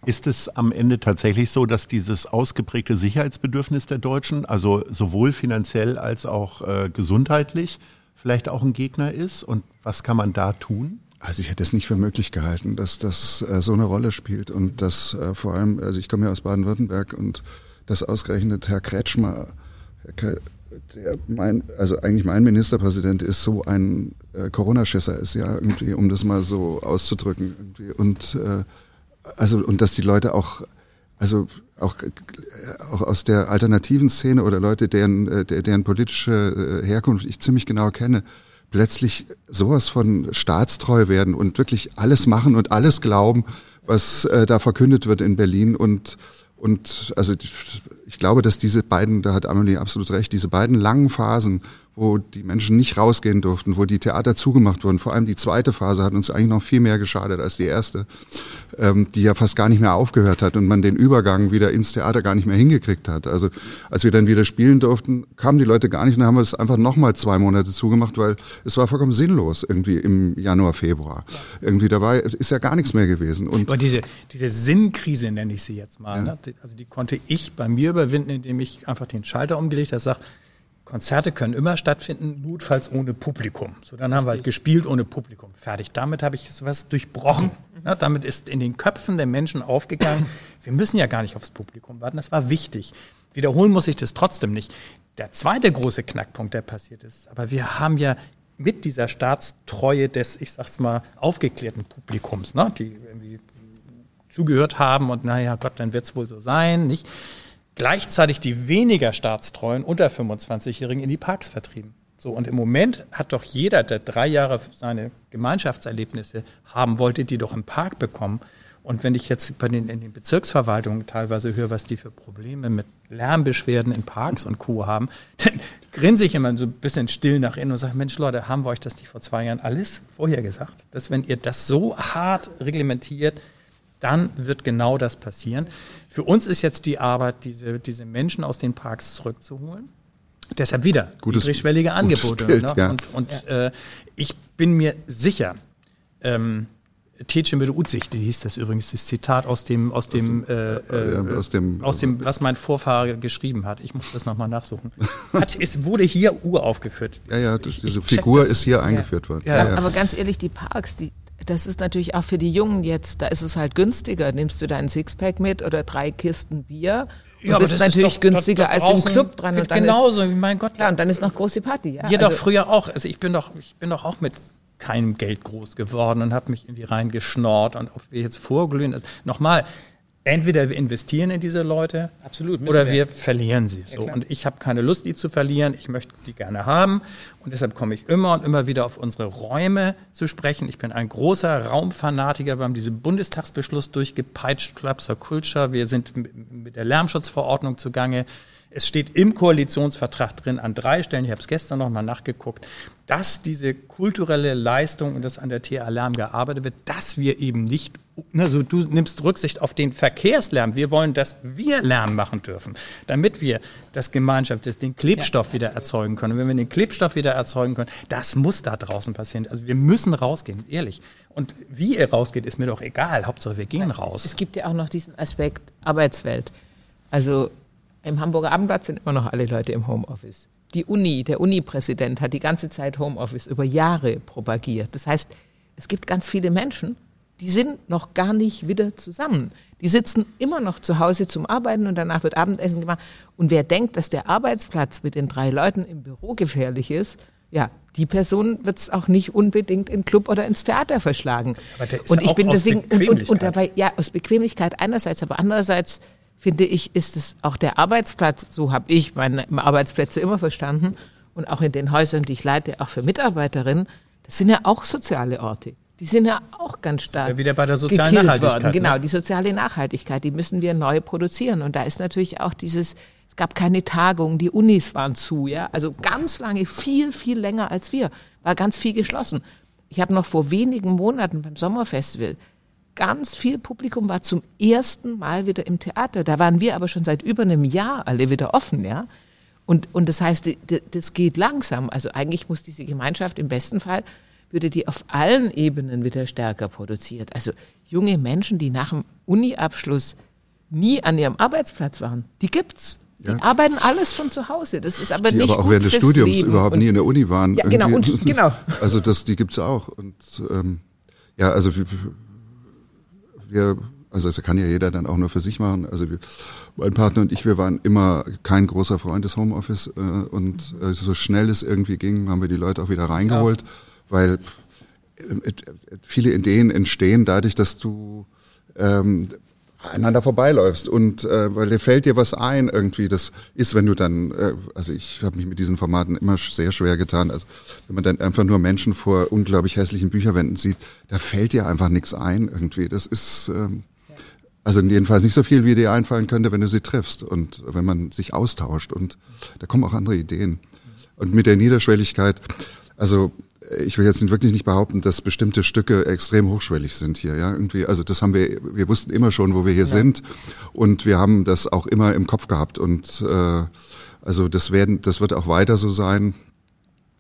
Speaker 2: Ist es am Ende tatsächlich so, dass dieses ausgeprägte Sicherheitsbedürfnis der Deutschen, also sowohl finanziell als auch äh, gesundheitlich, vielleicht auch ein Gegner ist? Und was kann man da tun?
Speaker 5: Also ich hätte es nicht für möglich gehalten, dass das äh, so eine Rolle spielt und dass äh, vor allem, also ich komme ja aus Baden-Württemberg und dass ausgerechnet Herr Kretschmer, Herr der mein, also eigentlich mein Ministerpräsident ist so ein äh, Corona-Schisser ist ja irgendwie, um das mal so auszudrücken irgendwie und äh, also und dass die Leute auch also auch, auch aus der alternativen Szene oder Leute, deren, äh, deren politische äh, Herkunft ich ziemlich genau kenne, plötzlich sowas von staatstreu werden und wirklich alles machen und alles glauben, was äh, da verkündet wird in Berlin und und also ich glaube, dass diese beiden, da hat Amelie absolut recht, diese beiden langen Phasen, wo die Menschen nicht rausgehen durften, wo die Theater zugemacht wurden. Vor allem die zweite Phase hat uns eigentlich noch viel mehr geschadet als die erste, ähm, die ja fast gar nicht mehr aufgehört hat und man den Übergang wieder ins Theater gar nicht mehr hingekriegt hat. Also als wir dann wieder spielen durften, kamen die Leute gar nicht und dann haben wir es einfach nochmal zwei Monate zugemacht, weil es war vollkommen sinnlos irgendwie im Januar, Februar. Irgendwie dabei ist ja gar nichts mehr gewesen.
Speaker 4: Und Aber diese, diese Sinnkrise nenne ich sie jetzt mal. Ja. Ne? Also die konnte ich bei mir überwinden, indem ich einfach den Schalter umgelegt habe, sage, Konzerte können immer stattfinden, notfalls ohne Publikum. So, dann haben wir halt gespielt ohne Publikum. Fertig. Damit habe ich was durchbrochen. Mhm. Ja, damit ist in den Köpfen der Menschen aufgegangen, wir müssen ja gar nicht aufs Publikum warten. Das war wichtig. Wiederholen muss ich das trotzdem nicht. Der zweite große Knackpunkt, der passiert ist, aber wir haben ja mit dieser Staatstreue des, ich sag's mal, aufgeklärten Publikums, ne, die irgendwie zugehört haben und naja, Gott, dann wird's wohl so sein, nicht? Gleichzeitig die weniger staatstreuen unter 25-Jährigen in die Parks vertrieben. So, und im Moment hat doch jeder, der drei Jahre seine Gemeinschaftserlebnisse haben wollte, die doch im Park bekommen. Und wenn ich jetzt bei den, in den Bezirksverwaltungen teilweise höre, was die für Probleme mit Lärmbeschwerden in Parks und Co. haben, dann grinse ich immer so ein bisschen still nach innen und sage, Mensch Leute, haben wir euch das nicht vor zwei Jahren alles vorher gesagt? Dass wenn ihr das so hart reglementiert, dann wird genau das passieren. Für uns ist jetzt die Arbeit, diese, diese Menschen aus den Parks zurückzuholen. Deshalb wieder
Speaker 5: gutes,
Speaker 4: niedrigschwellige Angebote.
Speaker 5: Bild,
Speaker 4: ne?
Speaker 5: ja.
Speaker 4: Und, und ja. Äh, ich bin mir sicher, ähm, Tece mit Utsicht, hieß das übrigens, das Zitat aus dem, aus dem, äh, äh, aus dem, aus dem, was mein Vorfahrer geschrieben hat. Ich muss das nochmal nachsuchen. Hat, es wurde hier uraufgeführt.
Speaker 5: Ja, ja, das, diese ich Figur ist hier ja. eingeführt worden.
Speaker 3: Ja. ja. Aber ganz ehrlich, die Parks, die, das ist natürlich auch für die Jungen jetzt, da ist es halt günstiger. Nimmst du deinen Sixpack mit oder drei Kisten Bier? Und ja, bist aber das natürlich ist doch, günstiger da, da als im Club dran.
Speaker 4: Und dann genauso, ist, mein Gott.
Speaker 3: Klar, und dann ist noch große Party.
Speaker 4: Ja, ja also, doch früher auch. Also ich bin doch, ich bin doch auch mit keinem Geld groß geworden und habe mich irgendwie reingeschnort und ob wir jetzt vorglühen. Also nochmal, entweder wir investieren in diese Leute
Speaker 3: Absolut,
Speaker 4: oder
Speaker 3: wir.
Speaker 4: wir verlieren sie. So. und ich habe keine Lust, die zu verlieren. Ich möchte die gerne haben. Und deshalb komme ich immer und immer wieder auf unsere Räume zu sprechen. Ich bin ein großer Raumfanatiker. Wir haben diesen Bundestagsbeschluss durchgepeitscht, Clubs of Culture. Wir sind mit der Lärmschutzverordnung zugange. Es steht im Koalitionsvertrag drin an drei Stellen, ich habe es gestern noch mal nachgeguckt, dass diese kulturelle Leistung und das an der TA Lärm gearbeitet wird, dass wir eben nicht, also du nimmst Rücksicht auf den Verkehrslärm. Wir wollen, dass wir Lärm machen dürfen, damit wir das Gemeinschaft, das, den Klebstoff wieder erzeugen können. Und wenn wir den Klebstoff wieder erzeugen können, das muss da draußen passieren. Also wir müssen rausgehen, ehrlich. Und wie ihr rausgeht, ist mir doch egal. Hauptsache wir gehen raus.
Speaker 3: Es gibt ja auch noch diesen Aspekt Arbeitswelt. Also im Hamburger Abendblatt sind immer noch alle Leute im Homeoffice. Die Uni, der Uni-Präsident hat die ganze Zeit Homeoffice über Jahre propagiert. Das heißt, es gibt ganz viele Menschen, die sind noch gar nicht wieder zusammen. Die sitzen immer noch zu Hause zum Arbeiten und danach wird Abendessen gemacht. Und wer denkt, dass der Arbeitsplatz mit den drei Leuten im Büro gefährlich ist, ja, die Person wird es auch nicht unbedingt in Club oder ins Theater verschlagen. Und ich bin deswegen und, und dabei ja aus Bequemlichkeit einerseits, aber andererseits finde ich, ist es auch der Arbeitsplatz, so habe ich meine Arbeitsplätze immer verstanden und auch in den Häusern, die ich leite, auch für Mitarbeiterinnen, das sind ja auch soziale Orte. Die sind ja auch ganz stark.
Speaker 4: Ja, wieder bei der sozialen Nachhaltigkeit,
Speaker 3: Worden. Genau,
Speaker 4: ne?
Speaker 3: die soziale Nachhaltigkeit, die müssen wir neu produzieren. Und da ist natürlich auch dieses, es gab keine Tagung, die Unis waren zu, ja. Also ganz lange, viel, viel länger als wir, war ganz viel geschlossen. Ich habe noch vor wenigen Monaten beim Sommerfestival ganz viel Publikum war zum ersten Mal wieder im Theater. Da waren wir aber schon seit über einem Jahr alle wieder offen, ja. Und, und das heißt, das geht langsam. Also eigentlich muss diese Gemeinschaft im besten Fall, würde die auf allen Ebenen wieder stärker produziert. Also junge Menschen, die nach dem Uni-Abschluss nie an ihrem Arbeitsplatz waren, die gibt's. Die
Speaker 5: Ja.
Speaker 3: arbeiten alles von zu Hause. Das ist aber
Speaker 5: die
Speaker 3: nicht
Speaker 5: aber auch
Speaker 3: gut
Speaker 5: während des Studiums
Speaker 3: Leben.
Speaker 5: überhaupt
Speaker 3: Und-
Speaker 5: nie in der Uni waren.
Speaker 3: Ja, genau, und- genau.
Speaker 5: Also das, die gibt's auch. Und ähm, ja, also wir, wir, also das kann ja jeder dann auch nur für sich machen. Also wir, mein Partner und ich, wir waren immer kein großer Freund des Homeoffice äh, und äh, so schnell es irgendwie ging, haben wir die Leute auch wieder reingeholt, weil äh, äh, viele Ideen entstehen dadurch, dass du ähm, einander vorbeiläufst. Und äh, weil dir fällt dir was ein irgendwie das ist wenn du dann äh, also ich habe mich mit diesen Formaten immer sehr schwer getan. Also wenn man dann einfach nur Menschen vor unglaublich hässlichen Bücherwänden sieht da fällt dir einfach nichts ein irgendwie. Das ist ähm, also jedenfalls nicht so viel wie dir einfallen könnte wenn du sie triffst und wenn man sich austauscht. Und da kommen auch andere Ideen. Und mit der Niederschwelligkeit also ich will jetzt wirklich nicht behaupten, dass bestimmte Stücke extrem hochschwellig sind hier, ja, irgendwie. Also das haben wir, wir wussten immer schon, wo wir hier sind, und wir haben das auch immer im Kopf gehabt und äh, also das werden, das wird auch weiter so sein.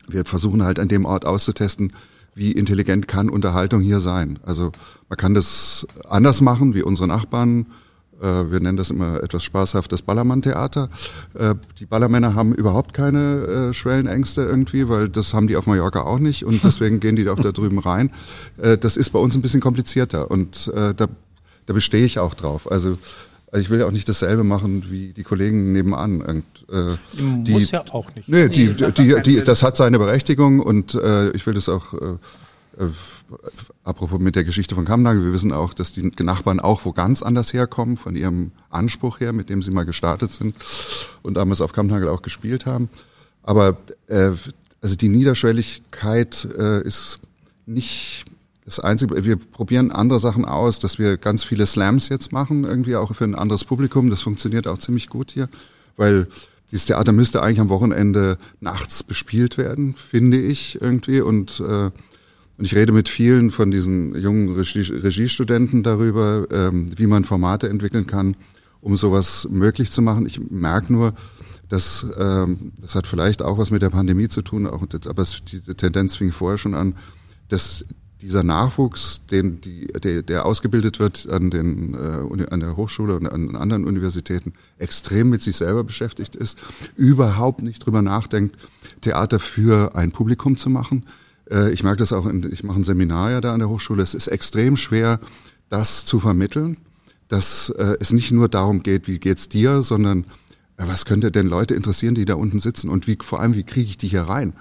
Speaker 5: Wir versuchen halt an dem Ort auszutesten, wie intelligent kann Unterhaltung hier sein. Also man kann das anders machen wie unsere Nachbarn. Äh, Wir nennen das immer etwas spaßhaft das Ballermann-Theater. Äh, Die Ballermänner haben überhaupt keine äh, Schwellenängste irgendwie, weil das haben die auf Mallorca auch nicht und deswegen gehen die auch da drüben rein. Äh, Das ist bei uns ein bisschen komplizierter und äh, da, da bestehe ich auch drauf. Also ich will ja auch nicht dasselbe machen wie die Kollegen nebenan. Und, äh, die,
Speaker 4: Muss ja auch nicht.
Speaker 5: Nee, die, die, die, das hat seine Berechtigung und äh, ich will das auch, äh, apropos mit der Geschichte von Kammnagel, wir wissen auch, dass die Nachbarn auch wo ganz anders herkommen, von ihrem Anspruch her, mit dem sie mal gestartet sind und damals auf Kammnagel auch gespielt haben. Aber äh, also die Niederschwelligkeit äh, ist nicht das Einzige, wir probieren andere Sachen aus, dass wir ganz viele Slams jetzt machen, irgendwie auch für ein anderes Publikum. Das funktioniert auch ziemlich gut hier, weil dieses Theater müsste eigentlich am Wochenende nachts bespielt werden, finde ich irgendwie. Und, äh, und ich rede mit vielen von diesen jungen Regie, Regiestudenten darüber, ähm, wie man Formate entwickeln kann, um sowas möglich zu machen. Ich merke nur, dass ähm, das hat vielleicht auch was mit der Pandemie zu tun, auch, aber es, diese Tendenz fing vorher schon an, dass dieser Nachwuchs, den die, der, der ausgebildet wird an, den, äh, an der Hochschule und an anderen Universitäten, extrem mit sich selber beschäftigt ist, überhaupt nicht drüber nachdenkt, Theater für ein Publikum zu machen. Äh, ich merke das auch, in, ich mache ein Seminar ja da an der Hochschule. Es ist extrem schwer, das zu vermitteln, dass äh, es nicht nur darum geht, wie geht's dir, sondern äh, was könnte denn Leute interessieren, die da unten sitzen und wie vor allem, wie kriege ich die hier rein?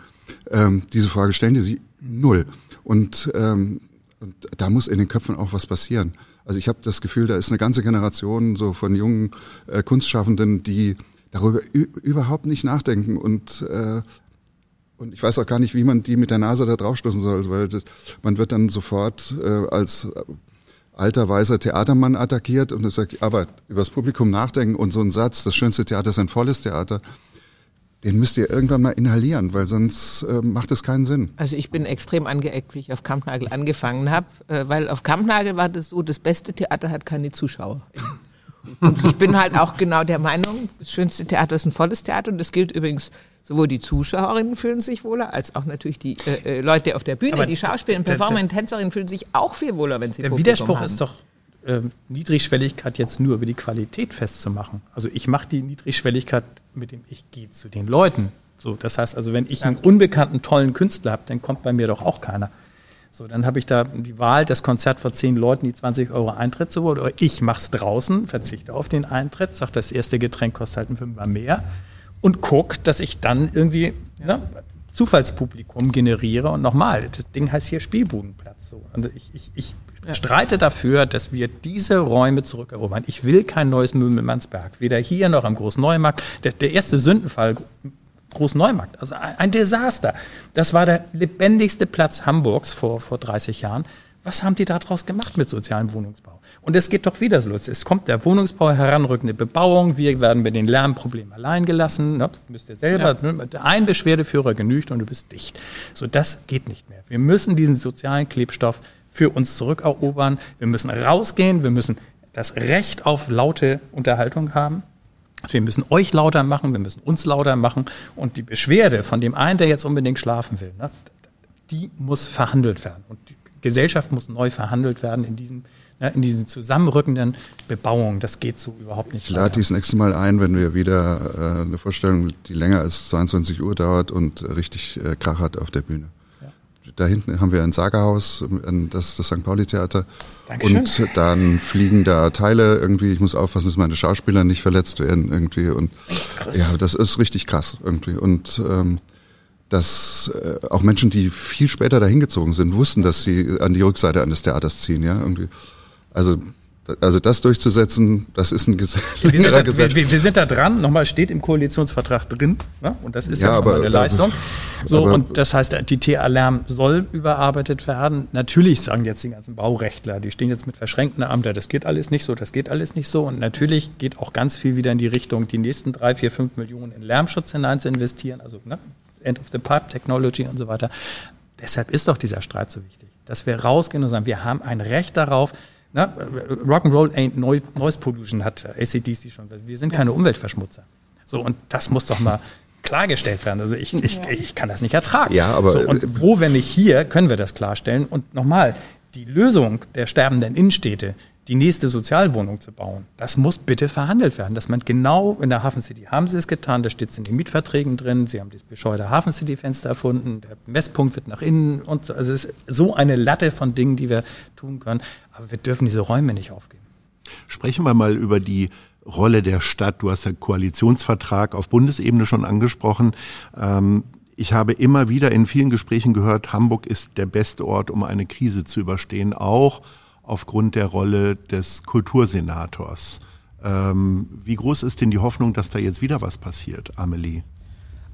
Speaker 5: Ähm, diese Frage stellen die sich Null. Und, ähm, und da muss in den Köpfen auch was passieren. Also ich habe das Gefühl, da ist eine ganze Generation so von jungen äh, Kunstschaffenden, die darüber überhaupt nicht nachdenken und äh, und ich weiß auch gar nicht, wie man die mit der Nase da draufstoßen soll, weil das, man wird dann sofort äh, als alter weißer Theatermann attackiert und sagt, aber übers Publikum nachdenken und so ein Satz, das schönste Theater ist ein volles Theater, den müsst ihr irgendwann mal inhalieren, weil sonst äh, macht es keinen Sinn.
Speaker 3: Also ich bin extrem angeeckt, wie ich auf Kampnagel angefangen habe, äh, weil auf Kampnagel war das so, das beste Theater hat keine Zuschauer. Und ich bin halt auch genau der Meinung, das schönste Theater ist ein volles Theater und das gilt übrigens sowohl die Zuschauerinnen fühlen sich wohler, als auch natürlich die äh, äh Leute auf der Bühne, Aber die Schauspieler, Performer, Tänzerinnen fühlen sich auch viel wohler, wenn sie
Speaker 4: Der Publikum Widerspruch haben. ist doch, äh, Niedrigschwelligkeit jetzt nur über die Qualität festzumachen. Also ich mache die Niedrigschwelligkeit mit dem, ich gehe zu den Leuten. So, das heißt also, wenn ich einen unbekannten, tollen Künstler habe, dann kommt bei mir doch auch keiner. So, dann habe ich da die Wahl, das Konzert vor zehn Leuten, die 20 Euro Eintritt zu holen, oder ich mache es draußen, verzichte auf den Eintritt, sage, das erste Getränk kostet halt ein Fünfer mehr und gucke, dass ich dann irgendwie ja. ne, Zufallspublikum generiere. Und nochmal, das Ding heißt hier Spielbudenplatz. So. Und ich, ich, ich ja. streite dafür, dass wir diese Räume zurückerobern. Ich will kein neues Mümmelmannsberg, weder hier noch am Großneumarkt. Der, der erste Sündenfall, Großneumarkt, also ein Desaster. Das war der lebendigste Platz Hamburgs vor, vor 30 Jahren. Was haben die daraus gemacht mit sozialem Wohnungsbau? Und es geht doch wieder so los. Es kommt der Wohnungsbau, heranrückende Bebauung. Wir werden mit den Lärmproblemen allein gelassen. Ne? Müsst ihr selber, ja. ne? ein Beschwerdeführer genügt und du bist dicht. So, das geht nicht mehr. Wir müssen diesen sozialen Klebstoff für uns zurückerobern. Wir müssen rausgehen. Wir müssen das Recht auf laute Unterhaltung haben. Wir müssen euch lauter machen, wir müssen uns lauter machen. Und die Beschwerde von dem einen, der jetzt unbedingt schlafen will, ne, die muss verhandelt werden. Und Gesellschaft muss neu verhandelt werden in diesem ja, in diesen zusammenrückenden Bebauungen. Das geht so überhaupt nicht.
Speaker 5: Ich lade dies nächste Mal ein, wenn wir wieder äh, eine Vorstellung, die länger als 22 Uhr dauert und äh, richtig äh, Krach hat auf der Bühne. Ja. Da hinten haben wir ein Sagerhaus, das, das St. Pauli-Theater. Und dann fliegen da Teile irgendwie. Ich muss aufpassen, dass meine Schauspieler nicht verletzt werden irgendwie. Und ja, das ist richtig krass irgendwie. Und ähm, dass äh, auch Menschen, die viel später dahin gezogen sind, wussten, dass sie an die Rückseite eines Theaters ziehen, ja, irgendwie. Also also das durchzusetzen, das ist ein Gesetz.
Speaker 4: Wir sind, da, wir, wir sind da dran, nochmal steht im Koalitionsvertrag drin, ne? und das ist ja, ja schon eine Leistung. So, und das heißt, die TA-Lärm soll überarbeitet werden. Natürlich sagen jetzt die ganzen Baurechtler, die stehen jetzt mit verschränkten Amter, das geht alles nicht so, das geht alles nicht so. Und natürlich geht auch ganz viel wieder in die Richtung, die nächsten drei, vier, fünf Millionen in Lärmschutz hinein zu investieren, also ne? End of the Pipe Technology und so weiter. Deshalb ist doch dieser Streit so wichtig, dass wir rausgehen und sagen, wir haben ein Recht darauf, na, Rock'n'Roll ain't noise pollution, hat ACDC schon. Wir sind keine Umweltverschmutzer. So, und das muss doch mal klargestellt werden. Also ich, ich, ich kann das nicht ertragen.
Speaker 5: Ja, aber
Speaker 4: so, und wo, wenn nicht hier, können wir das klarstellen. Und nochmal, die Lösung der sterbenden Innenstädte, die nächste Sozialwohnung zu bauen. Das muss bitte verhandelt werden, dass man genau in der Hafen City haben sie es getan, da steht es in den Mietverträgen drin, sie haben das bescheuerte Hafen City Fenster erfunden, der Messpunkt wird nach innen und so. Also es ist so eine Latte von Dingen, die wir tun können, aber wir dürfen diese Räume nicht aufgeben.
Speaker 2: Sprechen wir mal über die Rolle der Stadt. Du hast ja Koalitionsvertrag auf Bundesebene schon angesprochen. Ähm, ich habe immer wieder in vielen Gesprächen gehört, Hamburg ist der beste Ort, um eine Krise zu überstehen, auch aufgrund der Rolle des Kultursenators. Ähm, wie groß ist denn die Hoffnung, dass da jetzt wieder was passiert, Amelie?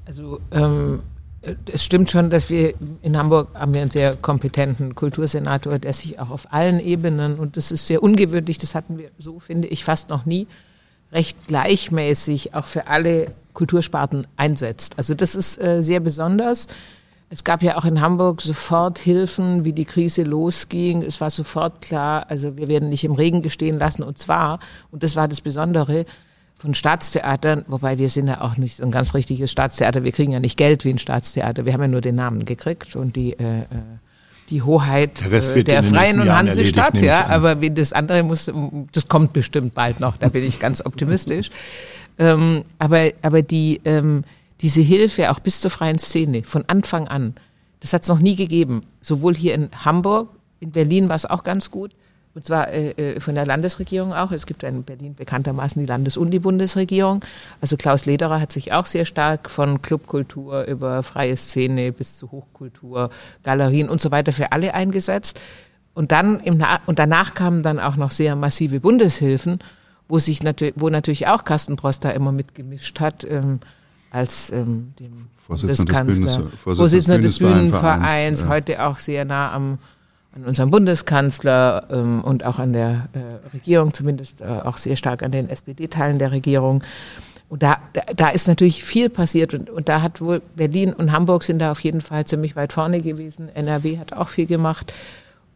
Speaker 3: Also ähm, es stimmt schon, dass wir in Hamburg haben wir einen sehr kompetenten Kultursenator, der sich auch auf allen Ebenen, und das ist sehr ungewöhnlich, das hatten wir so, finde ich, fast noch nie, recht gleichmäßig auch für alle Kultursparten einsetzt. Also das ist äh, sehr besonders. Es gab ja auch in Hamburg sofort Hilfen, wie die Krise losging. Es war sofort klar, also wir werden nicht im Regen gestehen lassen. Und zwar, und das war das Besondere, von Staatstheatern, wobei wir sind ja auch nicht so ein ganz richtiges Staatstheater. Wir kriegen ja nicht Geld wie ein Staatstheater. Wir haben ja nur den Namen gekriegt und die äh, äh die Hoheit der, äh, der Freien und Hansestadt, ja. Aber wie das andere muss, das kommt bestimmt bald noch. Da bin ich ganz optimistisch. ähm, aber aber die ähm, diese Hilfe auch bis zur freien Szene von Anfang an, das hat es noch nie gegeben. Sowohl hier in Hamburg, in Berlin war es auch ganz gut. Und zwar äh, äh, von der Landesregierung auch. Es gibt in Berlin bekanntermaßen die Landes- und die Bundesregierung. Also Klaus Lederer hat sich auch sehr stark von Clubkultur über freie Szene bis zu Hochkultur, Galerien und so weiter für alle eingesetzt. Und dann im und danach kamen dann auch noch sehr massive Bundeshilfen, wo sich natürlich, wo natürlich auch Carsten Prost da immer mitgemischt hat. Ähm, als ähm, dem
Speaker 5: Vorsitzender des, Bühnes,
Speaker 3: Vorsitzender des Bühnenvereins, ja. heute auch sehr nah am an unserem Bundeskanzler ähm, und auch an der äh, Regierung, zumindest äh, auch sehr stark an den SPD-Teilen der Regierung. Und da, da, da ist natürlich viel passiert und, und da hat wohl Berlin und Hamburg sind da auf jeden Fall ziemlich weit vorne gewesen. NRW hat auch viel gemacht.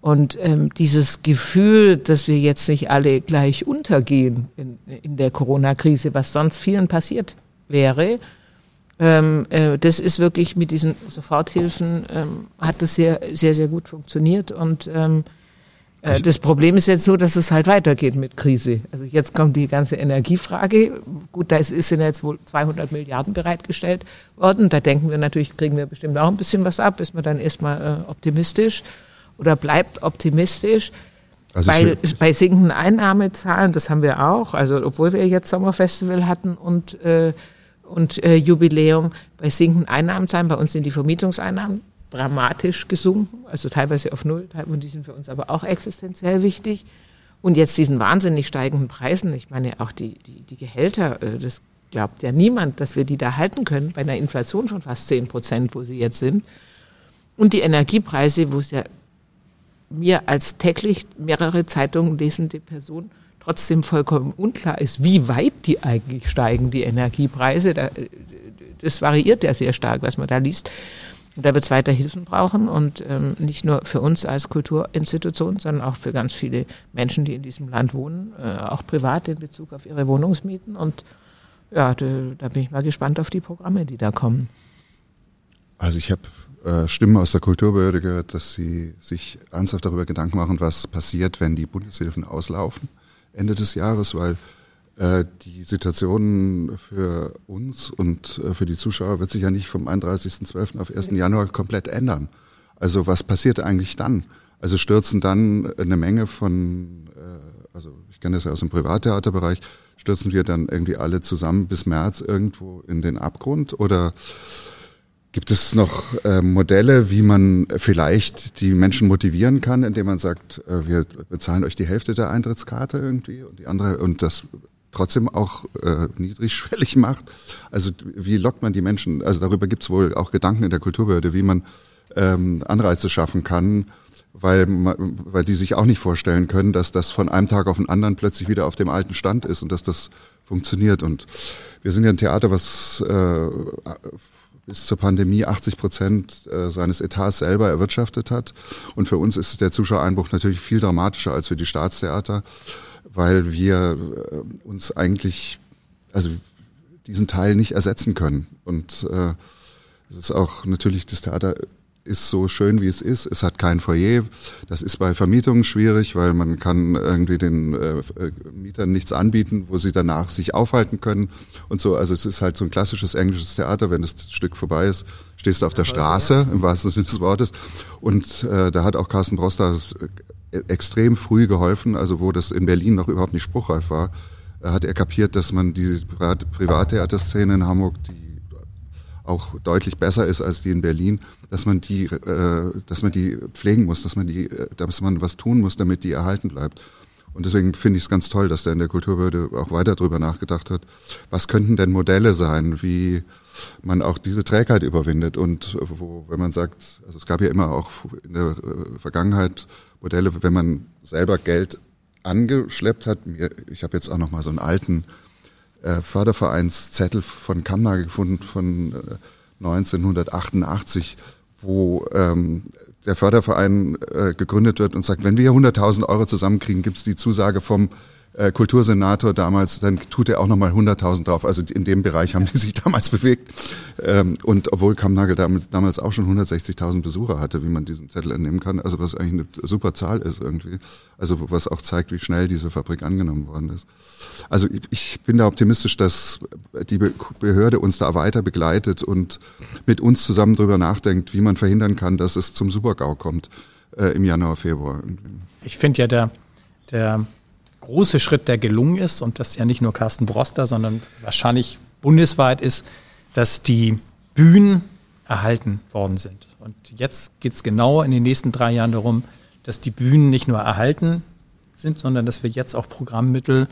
Speaker 3: Und ähm, dieses Gefühl, dass wir jetzt nicht alle gleich untergehen in, in der Corona-Krise, was sonst vielen passiert wäre, ähm, äh, das ist wirklich mit diesen Soforthilfen ähm, hat das sehr, sehr, sehr gut funktioniert und ähm, äh, also das Problem ist jetzt so, dass es halt weitergeht mit Krise. Also jetzt kommt die ganze Energiefrage. Gut, da ist, ist jetzt wohl 200 Milliarden bereitgestellt worden. Da denken wir natürlich, kriegen wir bestimmt auch ein bisschen was ab. Ist man dann erstmal äh, optimistisch oder bleibt optimistisch. Also bei, bei sinkenden Einnahmezahlen, das haben wir auch. Also obwohl wir jetzt Sommerfestival hatten und äh, und äh, Jubiläum bei sinkenden Einnahmenzahlen. Bei uns sind die Vermietungseinnahmen dramatisch gesunken, also teilweise auf Null, und die sind für uns aber auch existenziell wichtig. Und jetzt diesen wahnsinnig steigenden Preisen, ich meine auch die, die, die Gehälter, äh, das glaubt ja niemand, dass wir die da halten können bei einer Inflation von fast 10 Prozent, wo sie jetzt sind. Und die Energiepreise, wo es ja mir als täglich mehrere Zeitungen lesende Person trotzdem vollkommen unklar ist, wie weit die eigentlich steigen, die Energiepreise. Das variiert ja sehr stark, was man da liest. Und da wird es weiter Hilfen brauchen und ähm, nicht nur für uns als Kulturinstitution, sondern auch für ganz viele Menschen, die in diesem Land wohnen, äh, auch privat in Bezug auf ihre Wohnungsmieten. Und ja, da, da bin ich mal gespannt auf die Programme, die da kommen.
Speaker 5: Also ich habe äh, Stimmen aus der Kulturbehörde gehört, dass sie sich ernsthaft darüber Gedanken machen, was passiert, wenn die Bundeshilfen auslaufen. Ende des Jahres, weil äh, die Situation für uns und äh, für die Zuschauer wird sich ja nicht vom 31.12. auf 1. Januar komplett ändern. Also was passiert eigentlich dann? Also stürzen dann eine Menge von, äh, also ich kenne das ja aus dem Privattheaterbereich, stürzen wir dann irgendwie alle zusammen bis März irgendwo in den Abgrund oder Gibt es noch äh, Modelle, wie man vielleicht die Menschen motivieren kann, indem man sagt, äh, wir bezahlen euch die Hälfte der Eintrittskarte irgendwie und die andere und das trotzdem auch äh, niedrigschwellig macht? Also wie lockt man die Menschen? Also darüber gibt es wohl auch Gedanken in der Kulturbehörde, wie man ähm, Anreize schaffen kann, weil, weil die sich auch nicht vorstellen können, dass das von einem Tag auf den anderen plötzlich wieder auf dem alten Stand ist und dass das funktioniert. Und wir sind ja ein Theater, was äh, bis zur Pandemie 80 Prozent äh, seines Etats selber erwirtschaftet hat. Und für uns ist der Zuschauereinbruch natürlich viel dramatischer als für die Staatstheater, weil wir äh, uns eigentlich, also diesen Teil nicht ersetzen können. Und äh, es ist auch natürlich das Theater ist so schön, wie es ist. Es hat kein Foyer. Das ist bei Vermietungen schwierig, weil man kann irgendwie den äh, äh, Mietern nichts anbieten, wo sie danach sich aufhalten können und so. Also es ist halt so ein klassisches englisches Theater. Wenn das Stück vorbei ist, stehst du auf der Straße, im wahrsten Sinne des Wortes. Und äh, da hat auch Carsten Broster äh, extrem früh geholfen, also wo das in Berlin noch überhaupt nicht spruchreif war, hat er kapiert, dass man die Privattheaterszene in Hamburg, die auch deutlich besser ist als die in Berlin, dass man die, äh, dass man die pflegen muss, dass man die, äh, dass man was tun muss, damit die erhalten bleibt. Und deswegen finde ich es ganz toll, dass der in der Kulturbehörde auch weiter drüber nachgedacht hat, was könnten denn Modelle sein, wie man auch diese Trägheit überwindet und wo, wenn man sagt, also es gab ja immer auch in der äh, Vergangenheit Modelle, wenn man selber Geld angeschleppt hat. Ich habe jetzt auch noch mal so einen alten äh, Fördervereinszettel von Kammer gefunden von äh, 1988, wo ähm, der Förderverein äh, gegründet wird und sagt, wenn wir 100.000 Euro zusammenkriegen, gibt es die Zusage vom äh, Kultursenator damals, dann tut er auch nochmal 100.000 drauf. Also in dem Bereich haben die sich damals bewegt. Ähm, und obwohl Kammnagel damals, damals auch schon 160.000 Besucher hatte, wie man diesen Zettel entnehmen kann, also was eigentlich eine super Zahl ist irgendwie. Also was auch zeigt, wie schnell diese Fabrik angenommen worden ist. Also ich, ich bin da optimistisch, dass die Behörde uns da weiter begleitet und mit uns zusammen drüber nachdenkt, wie man verhindern kann, dass es zum Supergau kommt äh, im Januar, Februar.
Speaker 4: Ich finde ja, der der große Schritt, der gelungen ist, und das ja nicht nur Carsten Broster, sondern wahrscheinlich bundesweit ist, dass die Bühnen erhalten worden sind. Und jetzt geht es genau in den nächsten drei Jahren darum, dass die Bühnen nicht nur erhalten sind, sondern dass wir jetzt auch Programmmittel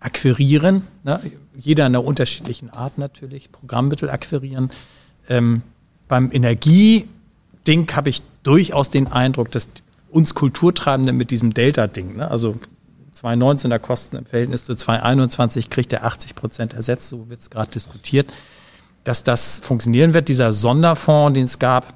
Speaker 4: akquirieren, ne? jeder in einer unterschiedlichen Art natürlich, Programmmittel akquirieren. Ähm, beim Energieding habe ich durchaus den Eindruck, dass uns Kulturtreibende mit diesem Delta-Ding, ne? also 2019er Kosten im Verhältnis zu 2021 kriegt er 80 Prozent ersetzt, so wird es gerade diskutiert, dass das funktionieren wird. Dieser Sonderfonds, den es gab,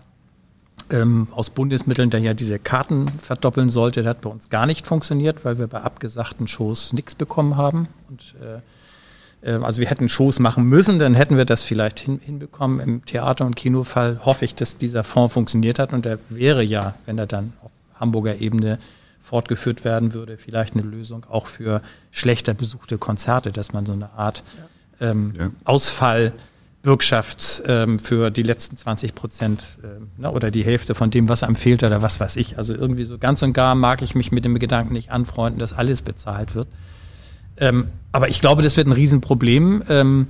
Speaker 4: ähm, aus Bundesmitteln, der ja diese Karten verdoppeln sollte, der hat bei uns gar nicht funktioniert, weil wir bei abgesagten Shows nichts bekommen haben. Und, äh, äh, also wir hätten Shows machen müssen, dann hätten wir das vielleicht hin, hinbekommen. Im Theater- und Kinofall hoffe ich, dass dieser Fonds funktioniert hat und der wäre ja, wenn er dann auf Hamburger Ebene fortgeführt werden würde, vielleicht eine Lösung auch für schlechter besuchte Konzerte, dass man so eine Art ähm, ja. Ausfall Bürgschaft ähm, für die letzten 20 Prozent äh, oder die Hälfte von dem, was einem fehlt oder was weiß ich. Also irgendwie so ganz und gar mag ich mich mit dem Gedanken nicht anfreunden, dass alles bezahlt wird. Ähm, aber ich glaube, das wird ein Riesenproblem. Ähm,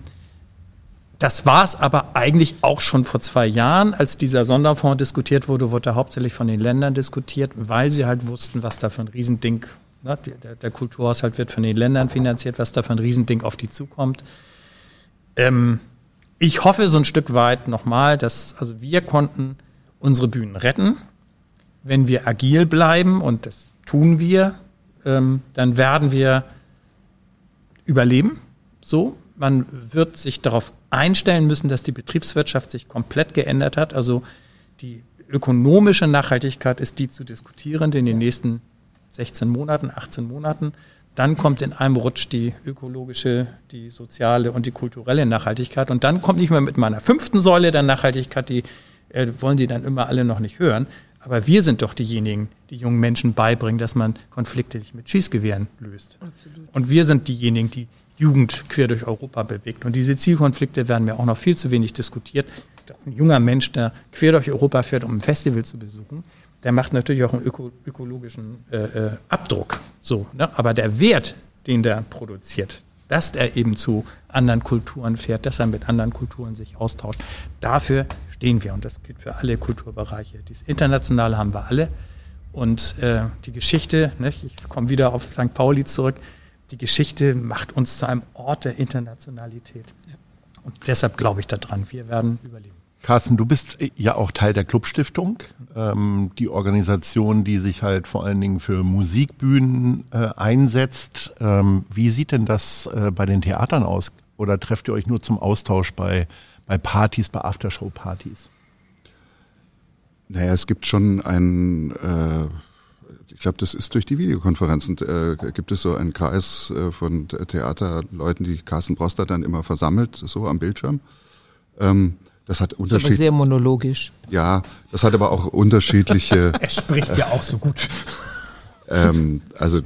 Speaker 4: das war es aber eigentlich auch schon vor zwei Jahren, als dieser Sonderfonds diskutiert wurde, wurde er hauptsächlich von den Ländern diskutiert, weil sie halt wussten, was da für ein Riesending, ne, der, der Kulturhaushalt wird von den Ländern finanziert, was da für ein Riesending auf die zukommt. Ähm, ich hoffe so ein Stück weit nochmal, dass, also wir konnten unsere Bühnen retten. Wenn wir agil bleiben, und das tun wir, ähm, dann werden wir überleben. So, man wird sich darauf einstellen müssen, dass die Betriebswirtschaft sich komplett geändert hat. Also die ökonomische Nachhaltigkeit ist die zu diskutieren in den nächsten 16 Monaten, 18 Monaten. Dann kommt in einem Rutsch die ökologische, die soziale und die kulturelle Nachhaltigkeit. Und dann kommt nicht mehr mit meiner fünften Säule der Nachhaltigkeit, die äh, wollen die dann immer alle noch nicht hören. Aber wir sind doch diejenigen, die jungen Menschen beibringen, dass man Konflikte nicht mit Schießgewehren löst. Absolut. Und wir sind diejenigen, die Jugend quer durch Europa bewegt. Und diese Zielkonflikte werden mir auch noch viel zu wenig diskutiert. Dass ein junger Mensch, der quer durch Europa fährt, um ein Festival zu besuchen, der macht natürlich auch einen öko ökologischen äh, äh, Abdruck. So, ne? Aber der Wert, den der produziert, dass er eben zu anderen Kulturen fährt, dass er mit anderen Kulturen sich austauscht, dafür stehen wir. Und das gilt für alle Kulturbereiche. Dieses Internationale haben wir alle. Und äh, die Geschichte, ne? ich komme wieder auf St. Pauli zurück, die Geschichte macht uns zu einem Ort der Internationalität. Und deshalb glaube ich daran, wir werden überleben.
Speaker 2: Carsten, du bist ja auch Teil der Clubstiftung, ähm, die Organisation, die sich halt vor allen Dingen für Musikbühnen äh, einsetzt. Ähm, wie sieht denn das äh, bei den Theatern aus? Oder trefft ihr euch nur zum Austausch bei, bei Partys, bei Aftershow-Partys?
Speaker 5: Naja, es gibt schon ein, äh, ich glaube, das ist durch die Videokonferenzen, äh, gibt es so einen Kreis äh, von Theaterleuten, die Carsten Broster dann immer versammelt, so am Bildschirm. Ähm, das hat unterschiedliche. Aber
Speaker 3: sehr monologisch.
Speaker 5: Ja, das hat aber auch unterschiedliche.
Speaker 4: er spricht ja auch so gut.
Speaker 5: ähm, also, äh,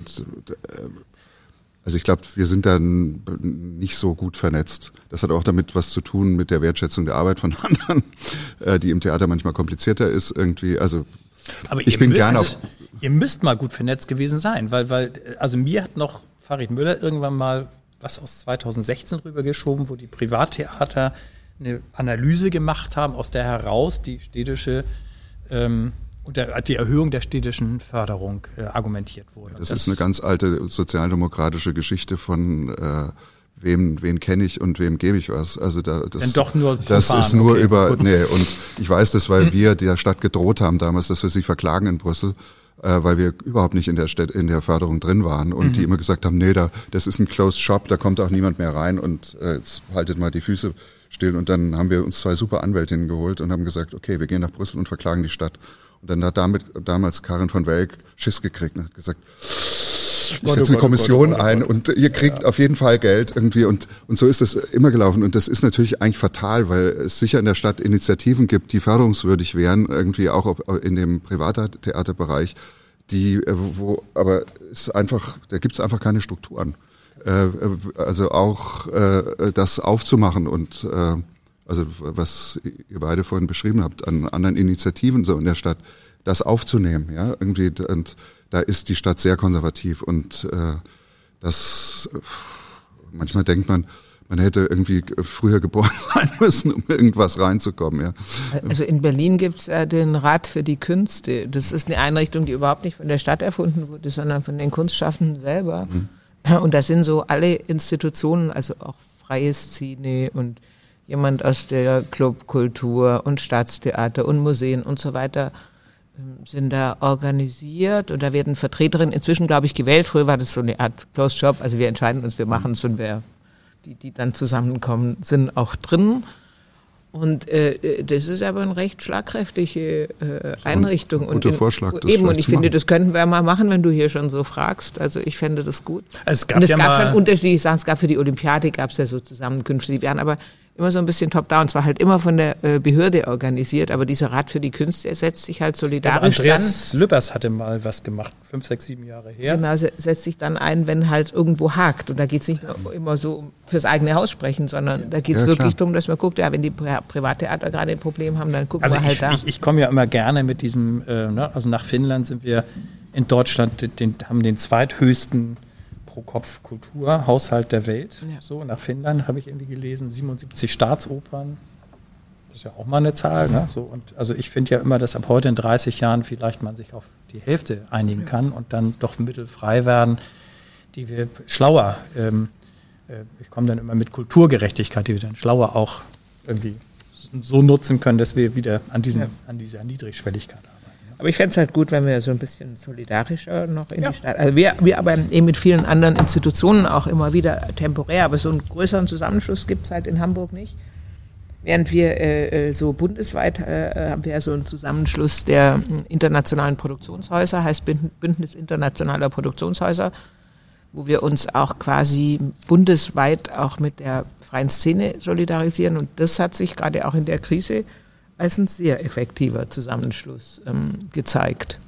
Speaker 5: also ich glaube, wir sind dann nicht so gut vernetzt. Das hat auch damit was zu tun mit der Wertschätzung der Arbeit von anderen, äh, die im Theater manchmal komplizierter ist irgendwie. Also
Speaker 4: aber ich bin gerne auf. Ihr müsst mal gut vernetzt gewesen sein, weil, weil, also mir hat noch Farid Müller irgendwann mal was aus 2016 rübergeschoben, wo die Privattheater eine Analyse gemacht haben, aus der heraus die städtische ähm, und der, die Erhöhung der städtischen Förderung äh, argumentiert wurde.
Speaker 5: Das, das, ist eine ganz alte sozialdemokratische Geschichte von äh, wem, wen kenne ich und wem gebe ich was. Also da, das,
Speaker 4: doch nur
Speaker 5: das ist nur okay, über, gut. nee, und ich weiß das, weil wir der Stadt gedroht haben damals, dass wir sie verklagen in Brüssel, äh, weil wir überhaupt nicht in der Stadt, in der Förderung drin waren und mhm. die immer gesagt haben, nee, da, das ist ein Closed Shop, da kommt auch niemand mehr rein und äh, jetzt haltet mal die Füße still. Und dann haben wir uns zwei super Anwältinnen geholt und haben gesagt, okay, wir gehen nach Brüssel und verklagen die Stadt. Und dann hat damit damals Karin von Welk Schiss gekriegt und hat gesagt, ich setze eine Kommission ein und ihr kriegt ja. auf jeden Fall Geld irgendwie und, und so ist es immer gelaufen und das ist natürlich eigentlich fatal, weil es sicher in der Stadt Initiativen gibt, die förderungswürdig wären, irgendwie auch in dem Privattheaterbereich, die, äh, wo, aber es ist einfach, da gibt es einfach keine Strukturen. Äh, also auch äh, das aufzumachen und äh, also was ihr beide vorhin beschrieben habt, an anderen Initiativen so in der Stadt, das aufzunehmen. Ja, irgendwie und da ist die Stadt sehr konservativ und äh, das manchmal denkt man, man hätte irgendwie früher geboren sein müssen, um irgendwas reinzukommen. Ja.
Speaker 3: Also in Berlin gibt's ja den Rat für die Künste. Das ist eine Einrichtung, die überhaupt nicht von der Stadt erfunden wurde, sondern von den Kunstschaffenden selber. Mhm. Und da sind so alle Institutionen, also auch freie Szene und jemand aus der Clubkultur und Staatstheater und Museen und so weiter sind da organisiert und da werden Vertreterinnen inzwischen, glaube ich, gewählt. Früher war das so eine Art Closed Job, also wir entscheiden uns, wir machen es und wer die, die dann zusammenkommen, sind auch drin. Und äh, das ist aber eine recht schlagkräftige äh, Einrichtung.
Speaker 5: Ein guter
Speaker 3: und
Speaker 5: Vorschlag.
Speaker 3: Das eben, und ich finde, das könnten wir mal machen, wenn du hier schon so fragst. Also ich fände das gut.
Speaker 4: Es gab
Speaker 3: und es
Speaker 4: ja
Speaker 3: gab
Speaker 4: mal
Speaker 3: schon unterschiedliche Sachen. Es gab für die Olympiade gab es ja so Zusammenkünfte, die wären aber immer so ein bisschen top-down. Es war halt immer von der äh, Behörde organisiert, aber dieser Rat für die Künste ersetzt sich halt solidarisch
Speaker 4: ja, Andreas dann. Lübbers hatte mal was gemacht, fünf, sechs, sieben Jahre her.
Speaker 3: Genau, setzt sich dann ein, wenn halt irgendwo hakt. Und da geht es nicht nur immer so um fürs eigene Haus sprechen, sondern da geht es ja, wirklich darum, dass man guckt, ja, wenn die Privattheater gerade ein Problem haben, dann gucken
Speaker 4: also
Speaker 3: wir halt
Speaker 4: ich,
Speaker 3: da.
Speaker 4: Ich, ich komme ja immer gerne mit diesem, äh, ne, also nach Finnland sind wir in Deutschland, den, haben den zweithöchsten pro Kopf Kulturhaushalt der Welt. Ja. So, nach Finnland habe ich irgendwie gelesen, 77 Staatsopern. Das ist ja auch mal eine Zahl. Ne? So, und also ich finde ja immer, dass ab heute in 30 Jahren vielleicht man sich auf die Hälfte einigen kann und dann doch Mittel frei werden, die wir schlauer, ähm, äh, ich komme dann immer mit Kulturgerechtigkeit, die wir dann schlauer auch irgendwie so nutzen können, dass wir wieder an, diesen, ja. an dieser Niedrigschwelligkeit haben.
Speaker 3: Aber ich fände es halt gut, wenn wir so ein bisschen solidarischer noch in ja. die Stadt. Also wir, wir arbeiten eben mit vielen anderen Institutionen auch immer wieder temporär, aber so einen größeren Zusammenschluss gibt es halt in Hamburg nicht. Während wir äh, äh so bundesweit äh, haben wir ja so einen Zusammenschluss der äh, internationalen Produktionshäuser, heißt Bündnis internationaler Produktionshäuser, wo wir uns auch quasi bundesweit auch mit der freien Szene solidarisieren. Und das hat sich gerade auch in der Krise als ein sehr effektiver Zusammenschluss ähm, gezeigt.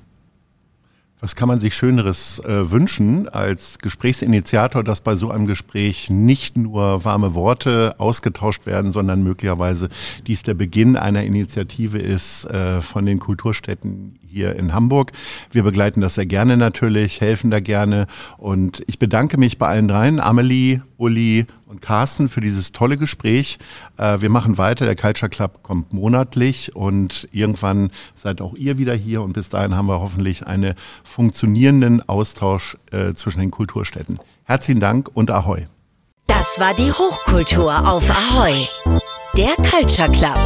Speaker 2: Was kann man sich Schöneres äh, wünschen als Gesprächsinitiator, dass bei so einem Gespräch nicht nur warme Worte ausgetauscht werden, sondern möglicherweise dies der Beginn einer Initiative ist äh, von den Kulturstädten hier in Hamburg. Wir begleiten das sehr gerne natürlich, helfen da gerne und ich bedanke mich bei allen dreien, Amelie, Uli und Carsten für dieses tolle Gespräch. Äh, wir machen weiter. Der Culture Club kommt monatlich und irgendwann seid auch ihr wieder hier und bis dahin haben wir hoffentlich einen funktionierenden Austausch äh, zwischen den Kulturstädten. Herzlichen Dank und Ahoi.
Speaker 1: Das war die Hochkultur auf Ahoi. Der Culture Club.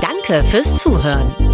Speaker 1: Danke fürs Zuhören.